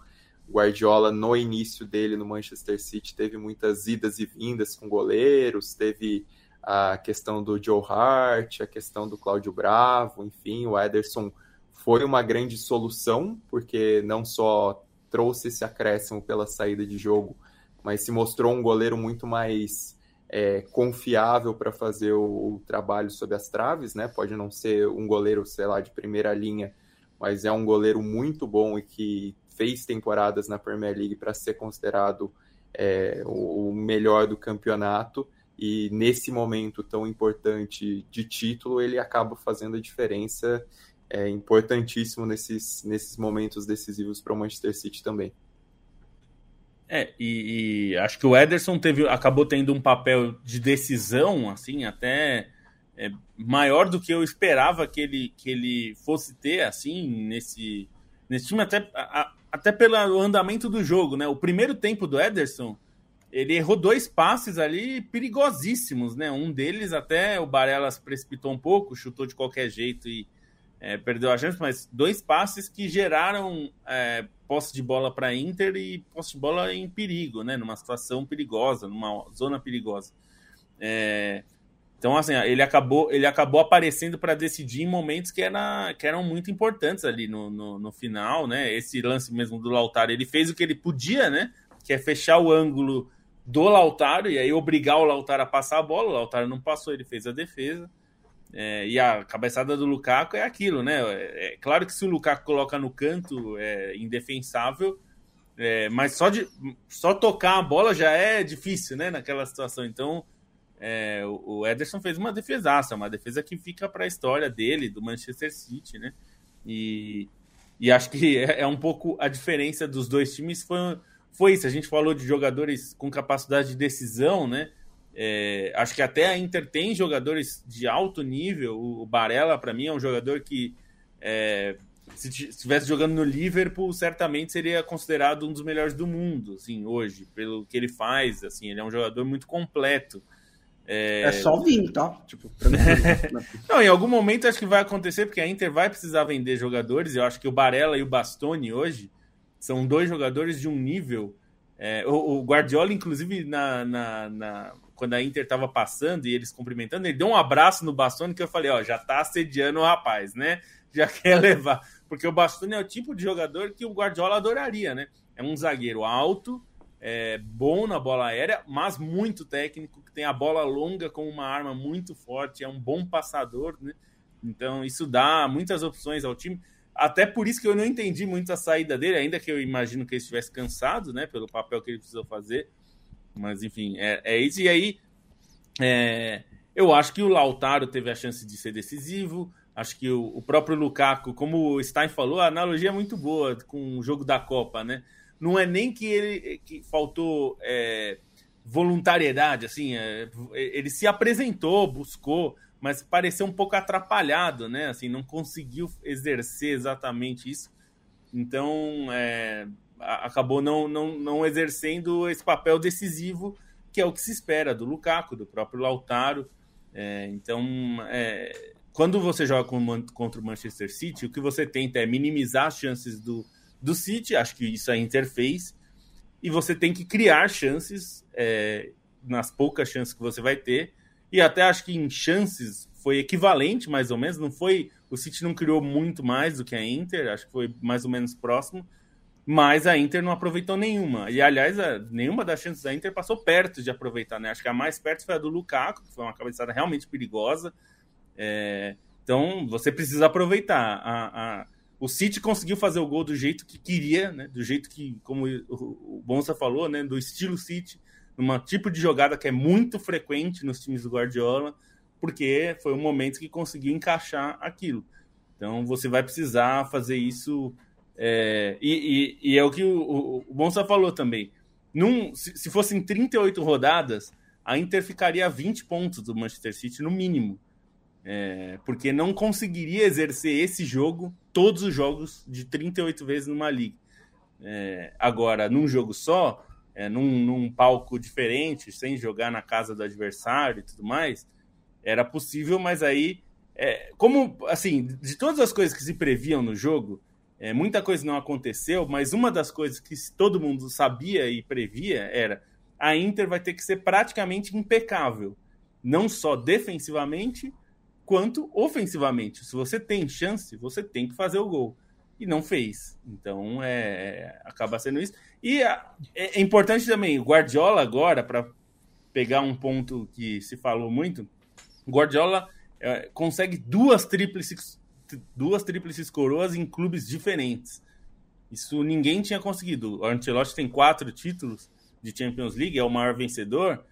Guardiola no início dele no Manchester City teve muitas idas e vindas com goleiros, teve a questão do Joe Hart, a questão do Cláudio Bravo, enfim, o Ederson foi uma grande solução, porque não só trouxe esse acréscimo pela saída de jogo, mas se mostrou um goleiro muito mais é, confiável para fazer o, o, trabalho sob as traves, né? Pode não ser um goleiro, sei lá, de primeira linha, mas é um goleiro muito bom e que fez temporadas na Premier League para ser considerado é, o, o melhor do campeonato. E nesse momento tão importante de título, ele acaba fazendo a diferença é importantíssimo nesses, nesses momentos decisivos para o Manchester City também. É, e, e, acho que o Ederson teve, acabou tendo um papel de decisão, assim, até é, maior do que eu esperava que ele, que ele fosse ter, assim, nesse, nesse time, até, a, até pelo andamento do jogo, né? O primeiro tempo do Ederson, ele errou dois passes ali perigosíssimos, né? Um deles até o Barelas precipitou um pouco, chutou de qualquer jeito e é, perdeu a chance, mas dois passes que geraram é, posse de bola para Inter e posse de bola em perigo, né? Numa situação perigosa, numa zona perigosa. É, então, assim, ele acabou, ele acabou aparecendo para decidir em momentos que, era, que eram muito importantes ali no, no, no, final, né? Esse lance mesmo do Lautaro, ele fez o que ele podia, né? Que é fechar o ângulo do Lautaro e aí obrigar o Lautaro a passar a bola. O Lautaro não passou, ele fez a defesa. É, e a cabeçada do Lukaku é aquilo, né? É, é, claro que se o Lukaku coloca no canto é indefensável, é, mas só, de, só tocar a bola já é difícil, né? Naquela situação. Então, é, o, o Ederson fez uma defesaça, uma defesa que fica para a história dele, do Manchester City, né? E, e acho que é, é, um pouco a diferença dos dois times foi, foi isso. A gente falou de jogadores com capacidade de decisão, né? É, acho que até a Inter tem jogadores de alto nível. O Barella, para mim, é um jogador que, é, se estivesse jogando no Liverpool, certamente seria considerado um dos melhores do mundo, assim, hoje, pelo que ele faz. Assim, ele é um jogador muito completo. É, é só vir, tá? Tipo, (laughs) Não, em algum momento acho que vai acontecer, porque a Inter vai precisar vender jogadores. Eu acho que o Barella e o Bastoni hoje são dois jogadores de um nível. É, o, o, Guardiola, inclusive, na, na, na quando a Inter estava passando e eles cumprimentando, ele deu um abraço no Bastoni que eu falei, ó, já tá assediando o rapaz, né? (laughs) Já quer levar. Porque o Bastoni é o tipo de jogador que o Guardiola adoraria, né? É um zagueiro alto, é, bom na bola aérea, mas muito técnico, que tem a bola longa como uma arma muito forte, é um bom passador, né? Então isso dá muitas opções ao time. Até por isso que eu não entendi muito a saída dele, ainda que eu imagino que ele estivesse cansado, né? Pelo papel que ele precisou fazer. Mas, enfim, é, é isso. E aí, é, eu acho que o Lautaro teve a chance de ser decisivo. Acho que o, o, próprio Lukaku, como o Stein falou, a analogia é muito boa com o jogo da Copa, né? Não é nem que ele que faltou é, voluntariedade, assim, é, ele se apresentou, buscou, mas pareceu um pouco atrapalhado, né? Assim, não conseguiu exercer exatamente isso. Então, é, acabou não, não, não exercendo esse papel decisivo que é o que se espera do Lukaku, do próprio Lautaro. É, então, é, quando você joga contra o Manchester City, o que você tenta é minimizar as chances do, do City, acho que isso a Inter fez, e você tem que criar chances é, nas poucas chances que você vai ter, e até acho que em chances foi equivalente, mais ou menos, não foi, o City não criou muito mais do que a Inter, acho que foi mais ou menos próximo, mas a Inter não aproveitou nenhuma. E, aliás, a, nenhuma das chances da Inter passou perto de aproveitar, né? Acho que a mais perto foi a do Lukaku, que foi uma cabeçada realmente perigosa. É, então, você precisa aproveitar. A, a, o City conseguiu fazer o gol do jeito que queria, né? Do jeito que, como o, o Bonsa falou, né? Do estilo City, num tipo de jogada que é muito frequente nos times do Guardiola, porque foi o momento que conseguiu encaixar aquilo. Então, você vai precisar fazer isso é, e, e, e, é o que o, Bonsa falou também. Num, se, se fossem 38 rodadas, a Inter ficaria a 20 pontos do Manchester City, no mínimo. É, porque não conseguiria exercer esse jogo, todos os jogos, de 38 vezes numa liga. É, agora, num jogo só, é, num, num, palco diferente, sem jogar na casa do adversário e tudo mais, era possível, mas aí, é, como, assim, de todas as coisas que se previam no jogo, é, muita coisa não aconteceu, mas uma das coisas que todo mundo sabia e previa era a Inter vai ter que ser praticamente impecável, não só defensivamente quanto ofensivamente. Se você tem chance, você tem que fazer o gol e não fez. Então é, acaba sendo isso. E a, é, é, importante também o Guardiola agora para pegar um ponto que se falou muito. O Guardiola é, consegue duas tríplices duas tríplices coroas em clubes diferentes. Isso ninguém tinha conseguido. O Ancelotti tem quatro títulos de Champions League, é o maior vencedor,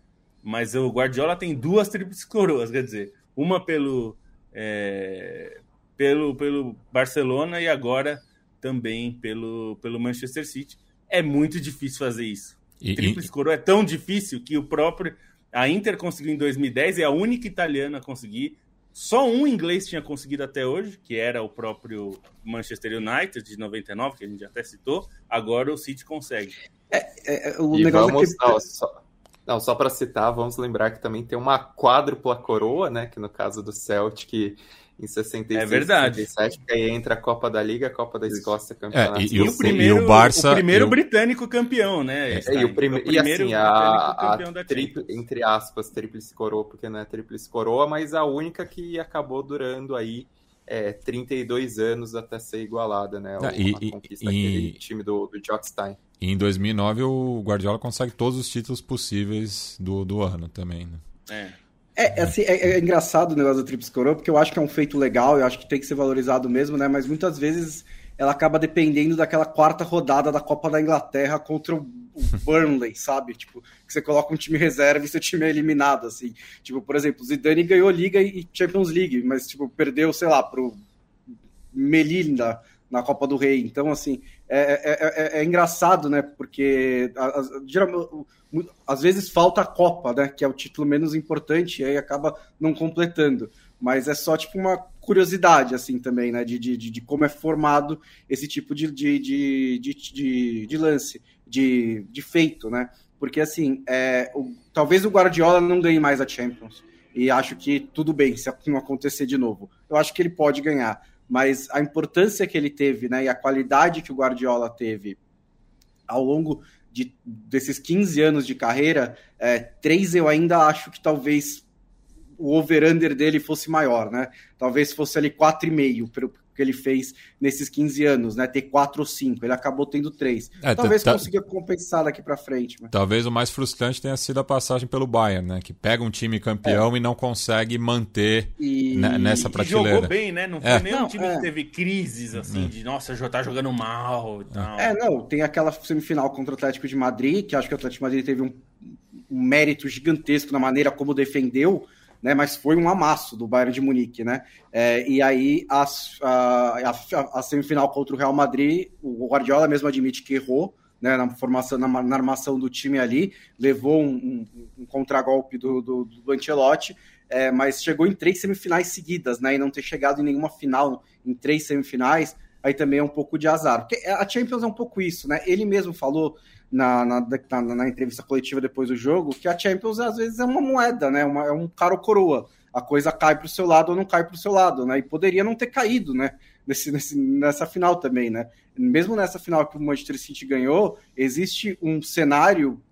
mas o Guardiola tem duas tríplices coroas, quer dizer, uma pelo, é, pelo, pelo Barcelona e agora também pelo, pelo Manchester City. É muito difícil fazer isso. E, Tríplice coroa é tão difícil que o próprio. A Inter conseguiu em 2010, é a única italiana a conseguir. Só um inglês tinha conseguido até hoje, que era o próprio Manchester United de 99, que a gente até citou. Agora o City consegue. É, é, é o e negócio vamos, é que... não, só, não, só para citar, vamos lembrar que também tem uma quádrupla coroa, né? Que no caso do Celtic em 66, é verdade. 67, que aí entra a Copa da Liga, a Copa da Escócia, Campeonato. É, e, e, o, primeiro, e o Barça, o primeiro britânico campeão, né? É, e, o prime... o primeiro e assim, a, a tri... entre aspas, tríplice coroa, porque não é tríplice coroa, mas a única que acabou durando aí é, 32 anos até ser igualada, né? Ah, e, a conquista e, time do, do Jockstein. E em 2009 o Guardiola consegue todos os títulos possíveis do, do ano também, né? É. É, assim, é, é, engraçado o negócio da Trips Coroa, porque eu acho que é um feito legal, eu acho que tem que ser valorizado mesmo, né? Mas muitas vezes ela acaba dependendo daquela quarta rodada da Copa da Inglaterra contra o (laughs) Burnley, sabe? Tipo, que você coloca um time reserva e seu time é eliminado, assim. Tipo, por exemplo, o Zidane ganhou Liga e Champions League, mas, tipo, perdeu, sei lá, pro Melinda na Copa do Rei. Então, assim, é, é, é, é engraçado, né? Porque às vezes falta a Copa, né? Que é o título menos importante, e aí acaba não completando. Mas é só tipo uma curiosidade, assim, também, né? De, de, de como é formado esse tipo de, de, de, de, de lance, de, de feito, né? Porque, assim, é, o, talvez o Guardiola não ganhe mais a Champions. E acho que tudo bem se não acontecer de novo. Eu acho que ele pode ganhar mas a importância que ele teve, né, e a qualidade que o Guardiola teve ao longo de, desses 15 anos de carreira, é, três eu ainda acho que talvez o over-under dele fosse maior, né? Talvez fosse ali 4,5, que ele fez nesses 15 anos, né? Ter quatro ou cinco. Ele acabou tendo três. É, Talvez consiga compensar daqui para frente. Mas... Talvez o mais frustrante tenha sido a passagem pelo Bayern, né? Que pega um time campeão é. e não consegue manter e... nessa prateleira. E jogou bem, né? Não foi é. nenhum time que é. teve crises assim, hum. de nossa, tá jogando mal e tal. É, não. Tem aquela semifinal contra o Atlético de Madrid, que acho que o Atlético de Madrid teve um, um mérito gigantesco na maneira como defendeu né? Mas foi um amasso do Bayern de Munique, né? É, e aí a, a, a, semifinal contra o Real Madrid, o Guardiola mesmo admite que errou, né, na formação, na, na armação do time ali, levou um, um, um contragolpe do, do, do Ancelotti, é, mas chegou em três semifinais seguidas, né? E não ter chegado em nenhuma final em três semifinais, aí também é um pouco de azar. Porque a Champions é um pouco isso, né? Ele mesmo falou na, na, na, na, entrevista coletiva depois do jogo que a Champions às vezes é uma moeda, né? Uma, é um caro coroa. A coisa cai para o seu lado ou não cai para o seu lado, né? E poderia não ter caído, né? Nesse, nesse, nessa final também, né? Mesmo nessa final que o Manchester City ganhou, existe um cenário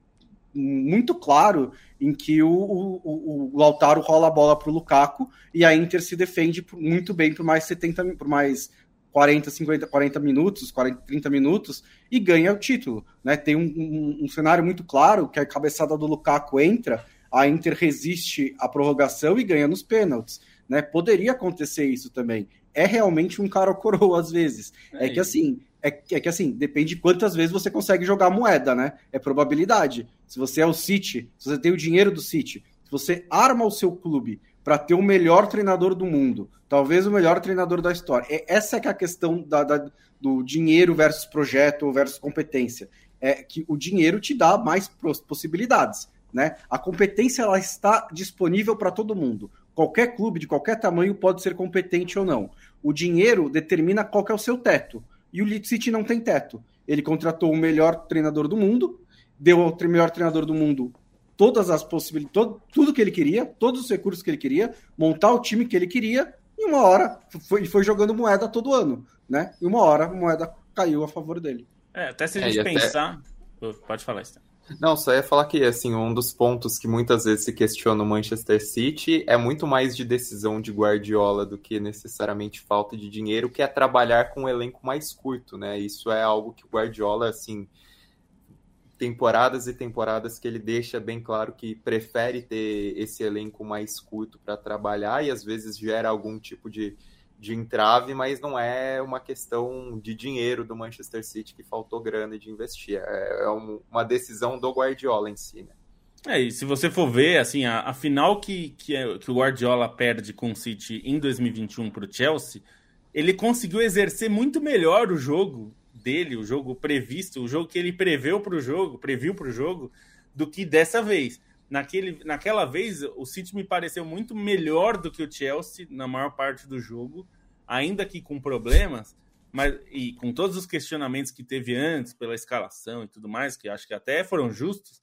muito claro em que o, o, o Lautaro rola a bola para o Lukaku e a Inter se defende muito bem por mais 70, por mais 40, 50, 40 minutos, 40, 30 minutos e ganha o título. Né? Tem um, um, um, cenário muito claro que a cabeçada do Lukaku entra, a Inter resiste à prorrogação e ganha nos pênaltis. Né? Poderia acontecer isso também. É realmente um cara coroa às vezes. É, é que assim, é, é, que assim, depende de quantas vezes você consegue jogar moeda, né? É probabilidade. Se você é o City, se você tem o dinheiro do City, se você arma o seu clube para ter o melhor treinador do mundo, talvez o melhor treinador da história. É, essa é que é a questão da, da, do dinheiro versus projeto versus competência. É que o dinheiro te dá mais possibilidades, né? A competência ela está disponível para todo mundo. Qualquer clube de qualquer tamanho pode ser competente ou não. O dinheiro determina qual é o seu teto. E o Leeds City não tem teto. Ele contratou o melhor treinador do mundo, deu ao melhor treinador do mundo todas as possibilidades, todo, tudo que ele queria, todos os recursos que ele queria, montar o time que ele queria, e uma hora foi, foi jogando moeda todo ano, né? E uma hora a moeda caiu a favor dele. É, até se a é, gente é, pensar. Até... Pode falar, Stan. Não, só ia falar que assim, um dos pontos que muitas vezes se questiona o Manchester City é muito mais de decisão de Guardiola do que necessariamente falta de dinheiro, que é trabalhar com um elenco mais curto, né? Isso é algo que o Guardiola, assim, temporadas e temporadas que ele deixa bem claro que prefere ter esse elenco mais curto para trabalhar e às vezes gera algum tipo de, de entrave, mas não é uma questão de dinheiro do Manchester City que faltou grana de investir. É, é um, uma decisão do Guardiola em si, né? É, e se você for ver, assim, a, a final que, que, é, que o Guardiola perde com o City em 2021 para o Chelsea, ele conseguiu exercer muito melhor o jogo dele, o jogo previsto, o jogo que ele preveu para o jogo, previu para o jogo, do que dessa vez. Naquele, naquela vez, o City me pareceu muito melhor do que o Chelsea na maior parte do jogo, ainda que com problemas, mas e com todos os questionamentos que teve antes pela escalação e tudo mais, que acho que até foram justos,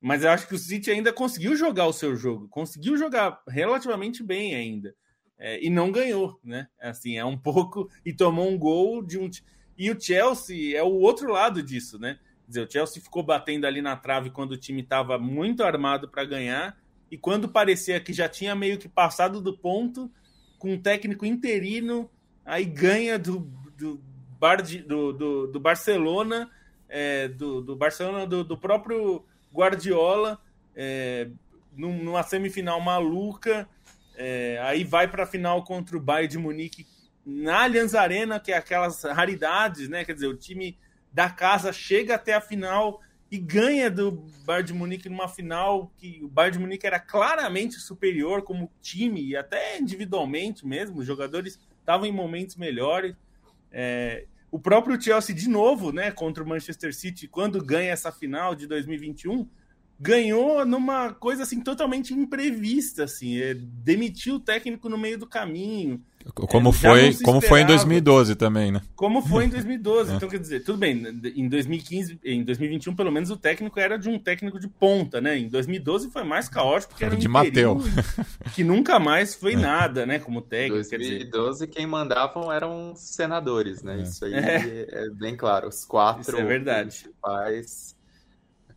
mas eu acho que o City ainda conseguiu jogar o seu jogo, conseguiu jogar relativamente bem ainda. É, e não ganhou, né? Assim, é um (laughs) pouco. E tomou um gol de um. E o Chelsea é o outro lado disso, né? Quer dizer, o Chelsea ficou batendo ali na trave quando o time estava muito armado para ganhar, e quando parecia que já tinha meio que passado do ponto, com um técnico interino, aí ganha do, do, do, do, do Barcelona, é, do, do Barcelona, do, do próprio Guardiola é, numa semifinal maluca, é, aí vai para a final contra o Bayern de Munique na Allianz Arena, que é aquelas raridades, né? Quer dizer, o time da casa chega até a final e ganha do Bayern de Munique numa final que o Bayern de Munique era claramente superior como time e até individualmente mesmo, os jogadores estavam em momentos melhores. É, o próprio Chelsea, de novo, né, contra o Manchester City, quando ganha essa final de 2021, ganhou numa coisa assim totalmente imprevista, assim, é, demitiu o técnico no meio do caminho. Como é, foi, como foi em 2012 também, né? Como foi em (laughs) 2012. é. Então, quer dizer, tudo bem, em 2015, em 2021, pelo menos o técnico era de um técnico de ponta, né? Em 2012 foi mais caótico, porque era, de Mateu. (laughs) Que nunca mais foi é. nada, né, como técnico. Em 2012 quem mandavam eram senadores, né? É. Isso aí é. é. bem claro. Os quatro Isso é verdade. principais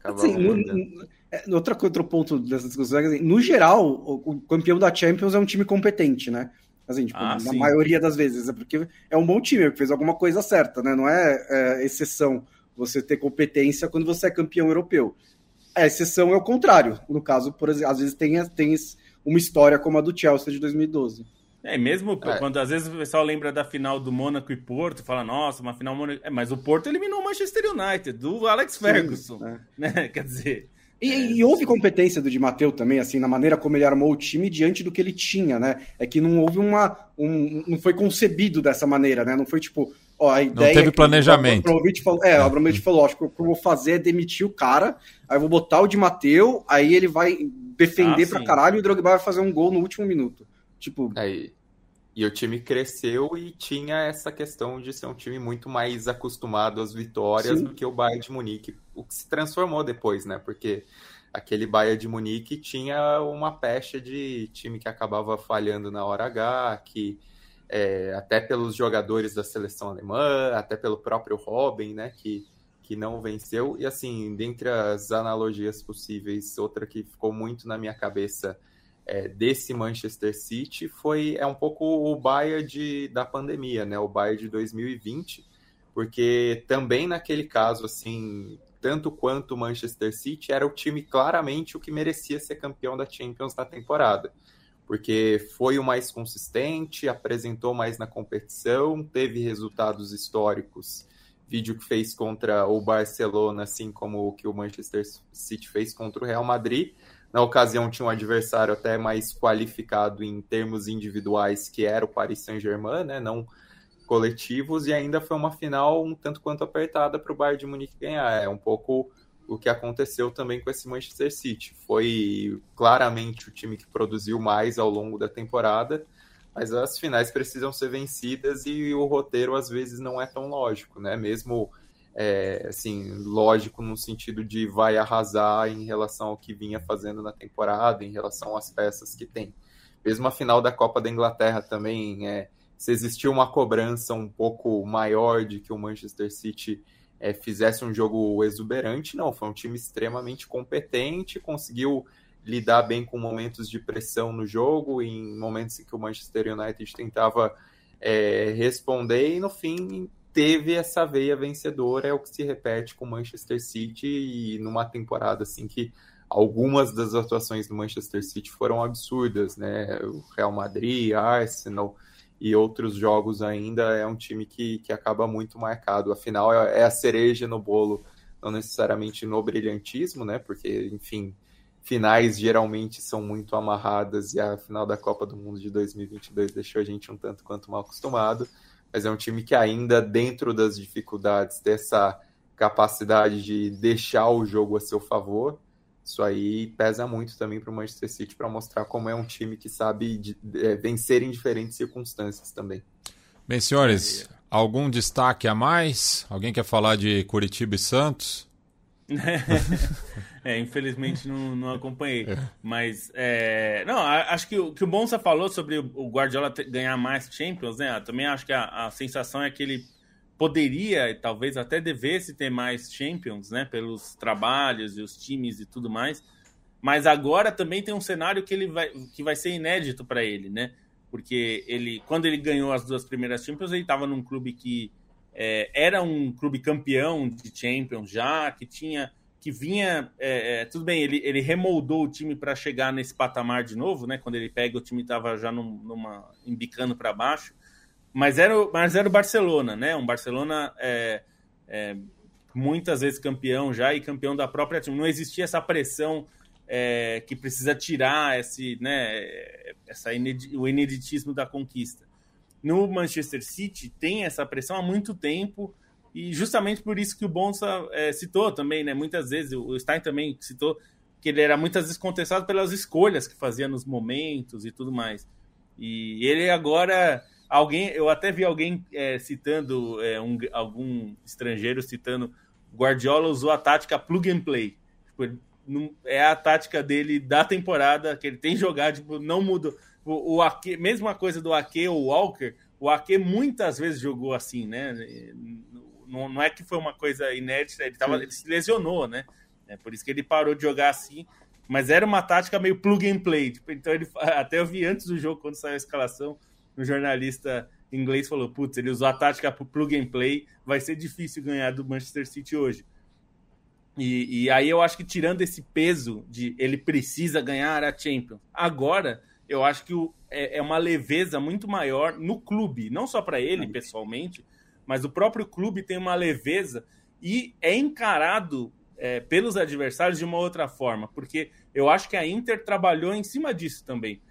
Assim, no, é, outra, outro ponto dessa discussão é que, assim, no geral, o, o, campeão da Champions é um time competente, né? Assim, tipo, ah, na sim. maioria das vezes, é porque é um bom time, que fez alguma coisa certa, né? Não é, é, exceção você ter competência quando você é campeão europeu. A exceção é o contrário. No caso, por exemplo, às vezes tem, tem uma história como a do Chelsea de 2012. É, mesmo é. quando às vezes o pessoal lembra da final do Mônaco e Porto, fala, nossa, uma final Mônaco. É, mas o Porto eliminou o Manchester United, do Alex Ferguson. Sim, é. né? (laughs) Quer dizer. E, é... e, houve competência do Di Matteo também, assim, na maneira como ele armou o time diante do que ele tinha, né? É que não houve uma. Um, não foi concebido dessa maneira, né? Não foi tipo. Ó, a ideia não teve planejamento. O Abramovich falou, é, o Abramovich falou: acho que o que eu vou fazer é demitir o cara, aí eu vou botar o Di Matteo, aí ele vai defender ah, pra caralho e o Drogba vai fazer um gol no último minuto. Tipo. Aí. E o time cresceu e tinha essa questão de ser um time muito mais acostumado às vitórias Sim. do que o Bayern de Munique, o que se transformou depois, né? Porque aquele Bayern de Munique tinha uma pecha de time que acabava falhando na hora H, que é, até pelos jogadores da seleção alemã, até pelo próprio Robin, né? Que, que não venceu. E assim, dentre as analogias possíveis, outra que ficou muito na minha cabeça é, desse Manchester City foi é um pouco o Bayern de, da pandemia, né? O Bayern de 2020, porque também naquele caso, assim, tanto quanto o Manchester City, era o time claramente o que merecia ser campeão da Champions na temporada. Porque foi o mais consistente, apresentou mais na competição, teve resultados históricos. Vídeo que fez contra o Barcelona, assim como o que o Manchester City fez contra o Real Madrid na ocasião tinha um adversário até mais qualificado em termos individuais, que era o Paris Saint-Germain, né? Não coletivos, e ainda foi uma final um tanto quanto apertada para o Bayern de Munique ganhar. É um pouco o que aconteceu também com esse Manchester City. Foi claramente o time que produziu mais ao longo da temporada, mas as finais precisam ser vencidas e o roteiro às vezes não é tão lógico, né? Mesmo é, assim, lógico no sentido de vai arrasar em relação ao que vinha fazendo na temporada, em relação às peças que tem. Mesmo a final da Copa da Inglaterra também, é, se existiu uma cobrança um pouco maior de que o Manchester City é, fizesse um jogo exuberante, não, foi um time extremamente competente, conseguiu lidar bem com momentos de pressão no jogo, em momentos em que o Manchester United tentava é, responder, e no fim teve essa veia vencedora, é o que se repete com Manchester City e numa temporada assim que algumas das atuações do Manchester City foram absurdas, né? O Real Madrid, Arsenal e outros jogos ainda é um time que, que acaba muito marcado. Afinal, é, é a cereja no bolo, não necessariamente no brilhantismo, né? Porque, enfim, finais geralmente são muito amarradas e a final da Copa do Mundo de 2022 deixou a gente um tanto quanto mal acostumado mas é um time que ainda, dentro das dificuldades, tem essa capacidade de deixar o jogo a seu favor. Isso aí pesa muito também para o Manchester City para mostrar como é um time que sabe de, é, vencer em diferentes circunstâncias também. Bem, senhores, algum destaque a mais? Alguém quer falar de Curitiba e Santos? (laughs) é, infelizmente não, não acompanhei. É. Mas, é, não, acho que o que o Bonsa falou sobre o Guardiola ganhar mais Champions, né? Eu também acho que a, a sensação é que ele poderia e talvez até devesse ter mais Champions, né? Pelos trabalhos e os times e tudo mais. Mas agora também tem um cenário que ele vai, que vai ser inédito para ele, né? Porque ele, quando ele ganhou as duas primeiras Champions, ele estava num clube que é, era um clube campeão de Champions já, que tinha que vinha. É, é, tudo bem, ele, ele remoldou o time para chegar nesse patamar de novo, né? Quando ele pega, o time estava já num, numa, embicando para baixo. Mas era, mas era o Barcelona, né? Um Barcelona é, é, muitas vezes campeão já e campeão da própria time. Não existia essa pressão é, que precisa tirar esse, né, essa o ineditismo da conquista no Manchester City tem essa pressão há muito tempo e justamente por isso que o Bonsa é, citou também, né? Muitas vezes o Stein também citou que ele era muitas vezes contestado pelas escolhas que fazia nos momentos e tudo mais. E ele agora alguém, eu até vi alguém é, citando é, um, algum estrangeiro citando Guardiola usou a tática plug and play. Tipo, é a tática dele da temporada que ele tem jogado, tipo, não mudou o, o Ake, mesma coisa do Ake ou Walker, o Ake muitas vezes jogou assim, né? Não, não é que foi uma coisa inédita, ele, tava, ele se lesionou, né? É por isso que ele parou de jogar assim, mas era uma tática meio plug and play. Tipo, então ele (laughs) até eu vi antes do jogo, quando saiu a escalação, um jornalista inglês falou: Putz, ele usou a tática plug and play, vai ser difícil ganhar do Manchester City hoje. E, e aí eu acho que tirando esse peso de ele precisa ganhar a Champions, agora eu acho que o, é, é, uma leveza muito maior no clube, não só para ele pessoalmente, mas o próprio clube tem uma leveza e é encarado é, pelos adversários de uma outra forma, porque eu acho que a Inter trabalhou em cima disso também.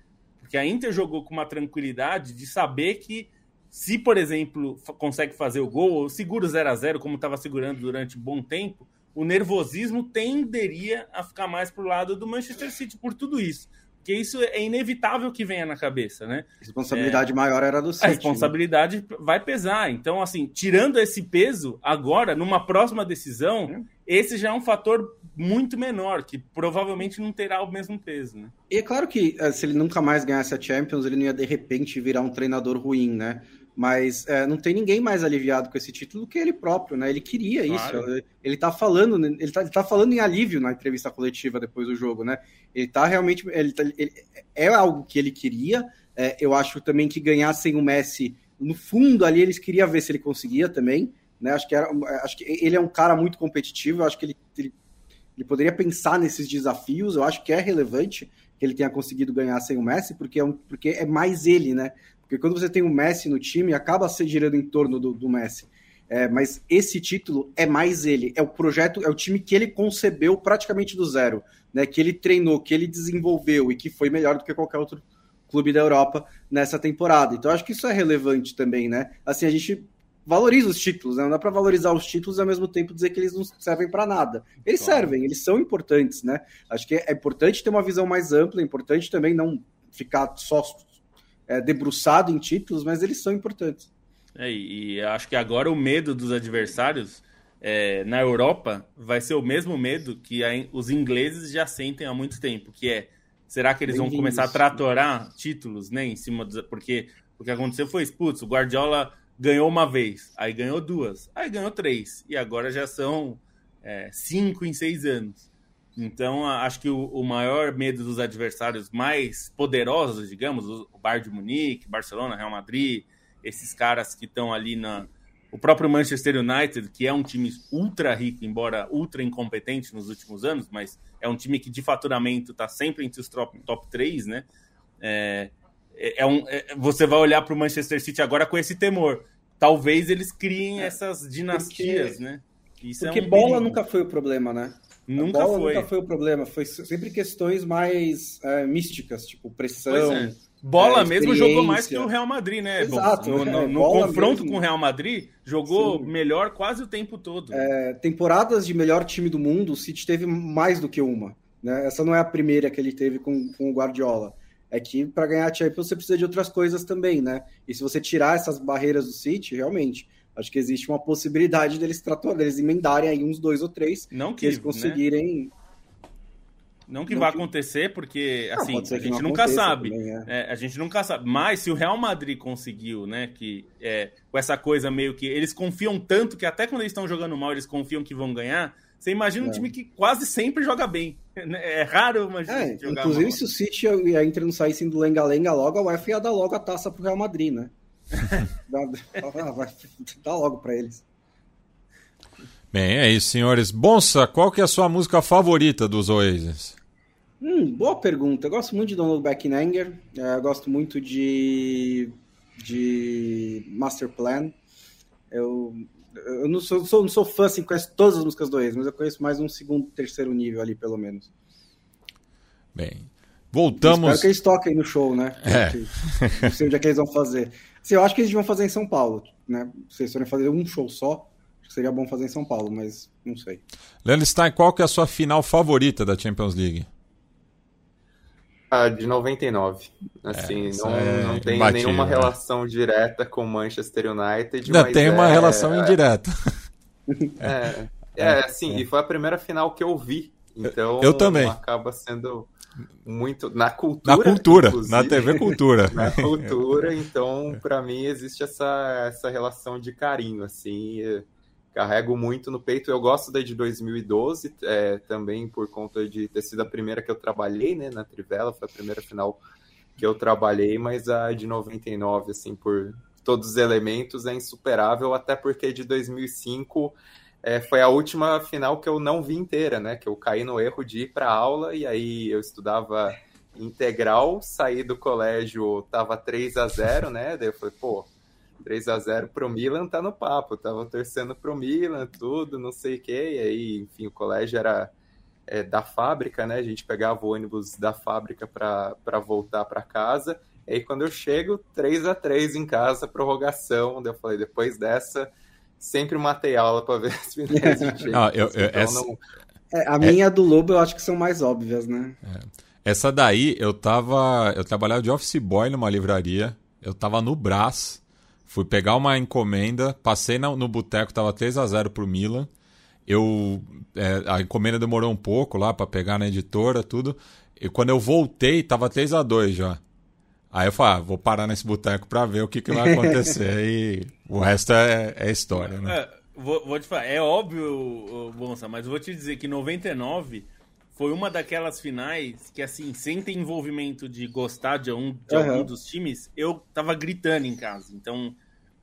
Porque a Inter jogou com uma tranquilidade de saber que se, por exemplo, consegue fazer o gol, ou segura 0 a 0 como estava segurando durante um bom tempo, o nervosismo tenderia a ficar mais para o lado do Manchester City por tudo isso. Porque isso é inevitável que venha na cabeça, né? Responsabilidade é... maior era do City. A né? responsabilidade né? vai pesar. Então, assim, tirando esse peso, agora, numa próxima decisão, é. esse já é um fator muito menor, que provavelmente não terá o mesmo peso, né? E é claro que eh, se ele nunca mais ganhasse a Champions, ele não ia de repente virar um treinador ruim, né? Mas é, não tem ninguém mais aliviado com esse título do que ele próprio, né? Ele queria claro. isso. Ele tá falando, ele tá, ele tá, falando em alívio na entrevista coletiva depois do jogo, né? Ele tá realmente. Ele, tá, ele é algo que ele queria. É, eu acho também que ganhar sem o Messi, no fundo ali, eles queriam ver se ele conseguia também. Né? Acho, que era, acho que ele é um cara muito competitivo. Eu acho que ele, ele, ele poderia pensar nesses desafios. Eu acho que é relevante que ele tenha conseguido ganhar sem o Messi, porque é, um, porque é mais ele, né? Porque quando você tem o Messi no time, acaba se girando em torno do, do Messi. É, mas esse título é mais ele, é o projeto, é o time que ele concebeu praticamente do zero, né? Que ele treinou, que ele desenvolveu e que foi melhor do que qualquer outro clube da Europa nessa temporada. Então acho que isso é relevante também, né? Assim, a gente valoriza os títulos, né? Não dá para valorizar os títulos e ao mesmo tempo dizer que eles não servem para nada. Eles claro. servem, eles são importantes, né? Acho que é importante ter uma visão mais ampla, é importante também não ficar só é, debruçado em títulos, mas eles são importantes. É, e acho que agora o medo dos adversários é, na Europa vai ser o mesmo medo que a, os ingleses já sentem há muito tempo, que é será que eles vão começar a tratorar títulos, né, em cima dos, porque o que aconteceu foi, putz, o Guardiola ganhou uma vez, aí ganhou duas, aí ganhou três, e agora já são é, cinco em seis anos. Então, acho que o, o, maior medo dos adversários mais poderosos, digamos, o Bayern de Munique, Barcelona, Real Madrid, esses caras que estão ali na. O próprio Manchester United, que é um time ultra rico, embora ultra incompetente nos últimos anos, mas é um time que de faturamento está sempre entre os top, top 3, né? É, é, é um, é, você vai olhar para o Manchester City agora com esse temor. Talvez eles criem é, essas dinastias, porque, né? Isso é porque um bola perigo. nunca foi o problema, né? Nunca foi. nunca foi o problema, foi sempre questões mais é, místicas, tipo pressão, é. Bola é, mesmo jogou mais que o Real Madrid, né? Exato. No, no, no confronto mesmo. com o Real Madrid, jogou Sim. melhor quase o tempo todo. É, temporadas de melhor time do mundo, o City teve mais do que uma. Né? Essa não é a primeira que ele teve com, com o Guardiola. É que para ganhar a Champions você precisa de outras coisas também, né? E se você tirar essas barreiras do City, realmente, acho que existe uma possibilidade deles tratar, deles emendarem aí uns dois ou três, não que, eles né? conseguirem. Né? Não que não vá que... acontecer, porque assim, a gente nunca sabe. Também, é. É, a gente nunca sabe. Mas se o Real Madrid conseguiu, né, que é, com essa coisa meio que eles confiam tanto que até quando eles estão jogando mal, eles confiam que vão ganhar. Você imagina é. um time que quase sempre joga bem. (laughs) É raro imaginar. É, inclusive, mal. se o City e a Inter não saíssem do lenga-lenga logo, a UEFA ia dar logo a taça pro Real Madrid, né? Dá, dá, dá logo para eles. Bem, é isso, senhores. Bonsa, qual que é a sua música favorita dos Oasis? Hum, boa pergunta. Eu gosto muito de Donald Back in Anger. É, eu gosto muito de, de Master Plan. Eu eu não sou, sou, não sou fã, assim, conheço todas as músicas do Oasis, mas eu conheço mais um segundo, terceiro nível ali, pelo menos. Bem, voltamos... espero que eles toquem no show, né? É. Não sei onde é que eles vão fazer. Assim, eu acho que eles vão fazer em São Paulo, né? Se eles forem fazer um show só, seria bom fazer em São Paulo, mas não sei. Leandro Stein, qual que é a sua final favorita da Champions League? Ah, de 99. Assim, é, não, é não tem imbatível, nenhuma né? relação direta com Manchester United. Não, tem uma é, relação indireta. (laughs) É, é, é assim, e foi a primeira final que eu vi. Então, eu também. acaba sendo muito na cultura. Na cultura, na TV Cultura. (laughs) na cultura, então, para mim existe essa, essa relação de carinho, assim carrego muito no peito. Eu gosto da de 2012, é, também por conta de ter sido a primeira que eu trabalhei, né, na Trivela, foi a primeira final que eu trabalhei, mas a de 99, assim, por todos os elementos, é insuperável, até porque de 2005 é, foi a última final que eu não vi inteira, né, que eu caí no erro de ir para aula, e aí eu estudava integral, saí do colégio, tava 3 a 0 né, daí eu falei, pô, 3 a 0 pro Milan tá no papo. Tava torcendo pro Milan, tudo, não sei o quê. E aí, enfim, o colégio era é, da fábrica, né? A gente pegava o ônibus da fábrica para voltar para casa. E aí, quando eu chego, 3 a 3 em casa, prorrogação. Daí eu falei, depois dessa, sempre matei aula para ver (laughs) as finais de ah, eu, eu, então, essa... não... é, A minha é... do Lobo eu acho que são mais óbvias, né? É. Essa daí, eu tava. Eu trabalhava de office boy numa livraria. Eu tava no Brás Fui pegar uma encomenda, passei no, no boteco, tava 3 a 0 pro Milan. Eu é, a encomenda demorou um pouco lá para pegar na editora, tudo. E quando eu voltei, tava 3 a 2 já. Aí eu falei, ah, vou parar nesse boteco para ver o que, que vai acontecer. (laughs) e o resto é, é história, né? É, vou, vou, te falar, é óbvio, Bonsa, mas vou te dizer que 99 foi uma daquelas finais que, assim, sem ter envolvimento de gostar de, um, de uhum. algum dos times, eu tava gritando em casa. Então,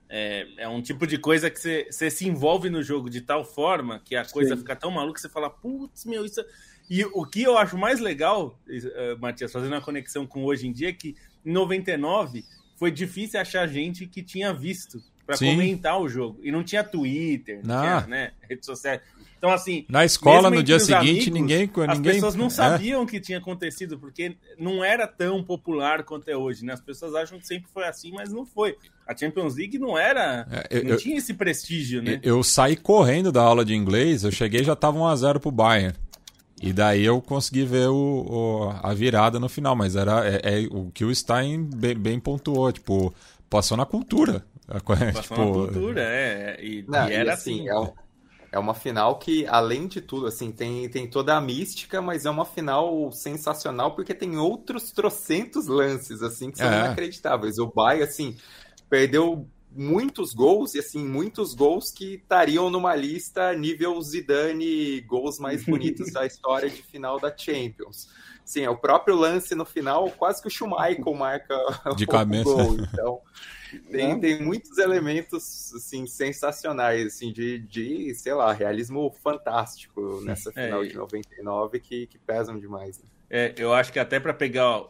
é, é um tipo de coisa que você se envolve no jogo de tal forma que a coisa Sim. fica tão maluca que você fala, putz, meu, isso. É e o que eu acho mais legal, uh, Matias, fazendo uma conexão com hoje em dia, é que em 99 foi difícil achar gente que tinha visto para comentar o jogo. E não tinha Twitter, não, não. tinha né, redes sociais. Então, assim. Na escola, no dia seguinte, amigos, ninguém. ninguém as pessoas não é. sabiam o que tinha acontecido, porque não era tão popular quanto é hoje, né? As pessoas acham que sempre foi assim, mas não foi. A Champions League não era. É, não eu, tinha esse prestígio, né? Eu saí correndo da aula de inglês, eu cheguei já tava 1x0 pro Bayern. E daí eu consegui ver o, o, a virada no final, mas era é, é, o que o Stein bem, bem pontuou, tipo, passou na cultura. Passou tipo, na cultura, é. E, não, e era e assim. assim é é uma final que, além de tudo, assim, tem, tem toda a mística, mas é uma final sensacional porque tem outros trocentos lances, assim, que são é. inacreditáveis. O Bay, assim, perdeu muitos gols, e assim, muitos gols que estariam numa lista nível Zidane, gols mais bonitos da história de final da Champions. Sim, é o próprio lance no final, quase que o Schumacher marca (laughs) de o cabeça. gol. Então, tem, né? tem muitos elementos assim, sensacionais, assim, de, de, sei lá, realismo fantástico nessa final é, de 99 que, que pesam demais. Né? É, eu acho que até para pegar,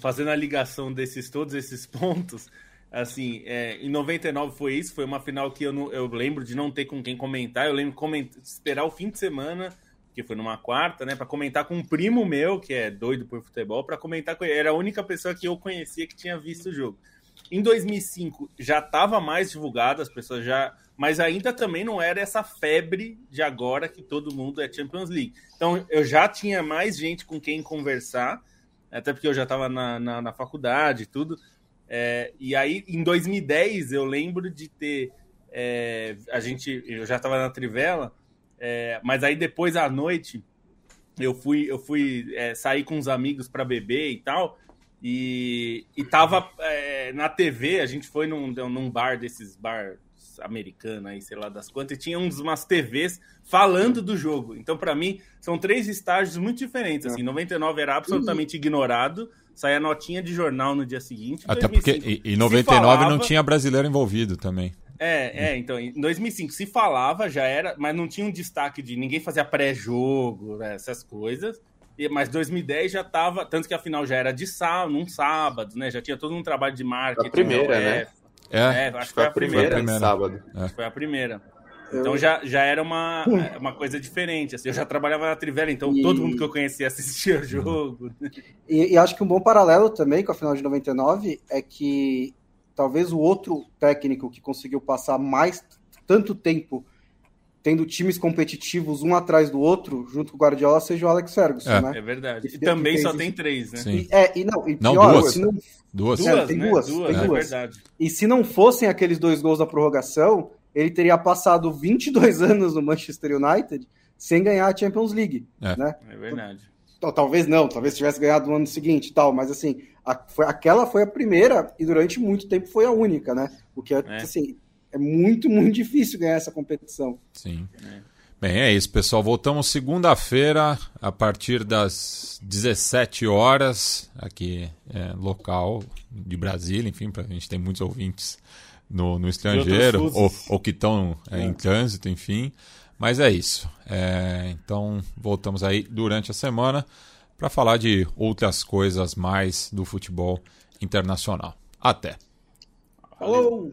fazendo a ligação desses todos esses pontos, assim, é, em 99 foi isso, foi uma final que eu, não, eu lembro de não ter com quem comentar, eu lembro comentar, esperar o fim de semana que foi numa quarta, né, para comentar com um primo meu, que é doido por futebol, para comentar com ele. Era a única pessoa que eu conhecia que tinha visto o jogo. Em 2005 já estava mais divulgado, as pessoas já. Mas ainda também não era essa febre de agora que todo mundo é Champions League. Então eu já tinha mais gente com quem conversar, até porque eu já estava na, na, na, faculdade e tudo. É, e aí, em 2010, eu lembro de ter. É, a gente. Eu já estava na Trivela, é, mas aí depois à noite eu fui, eu fui é, sair com uns amigos para beber e tal. E, e tava é, na TV, a gente foi num, num bar desses bar americano aí, sei lá das quantas, e tinha uns, umas TVs falando do jogo. Então, para mim, são três estágios muito diferentes. Assim, 99 era absolutamente ignorado, saía notinha de jornal no dia seguinte. Até 2005, porque em 99 falava... não tinha brasileiro envolvido também. É, é, então, em 2005 se falava, já era, mas não tinha um destaque de ninguém fazia pré-jogo, né, essas coisas. Mas 2010 já estava, tanto que a final já era de sábado, num sábado, né? Já tinha todo um trabalho de marketing. A primeira, né? É, é, acho que foi a primeira, foi a primeira. sábado. É. Foi a primeira. Então já, já era uma, uma coisa diferente. Assim, eu já trabalhava na Trivela, então e... todo mundo que eu conhecia assistia o jogo. E, e, acho que um bom paralelo também com a final de 99 é que talvez o outro técnico que conseguiu passar mais tanto tempo tendo times competitivos um atrás do outro, junto com o Guardiola, seja o Alex Ferguson, é. né? É verdade. E também só tem três, né? E, é, e não, e não, pior, duas. Não, duas. É, duas, tem né? duas, duas, tem é. duas. verdade. E se não fossem aqueles dois gols da prorrogação, ele teria passado 22 (laughs) anos no Manchester United sem ganhar a Champions League, é. né? É verdade. Então, talvez não, talvez tivesse ganhado no ano seguinte tal, mas assim, a, foi, aquela foi a primeira e durante muito tempo foi a única, né? O que é, é. assim, é muito, muito difícil ganhar essa competição. Sim. É. Bem, é isso, pessoal. Voltamos segunda-feira, a partir das 17 horas, aqui é, local de Brasília, enfim, a gente tem muitos ouvintes no, no estrangeiro, ou, ou, que estão é, é. em trânsito, enfim. Mas é isso. É, então, voltamos aí durante a semana para falar de outras coisas mais do futebol internacional. Até. Falou!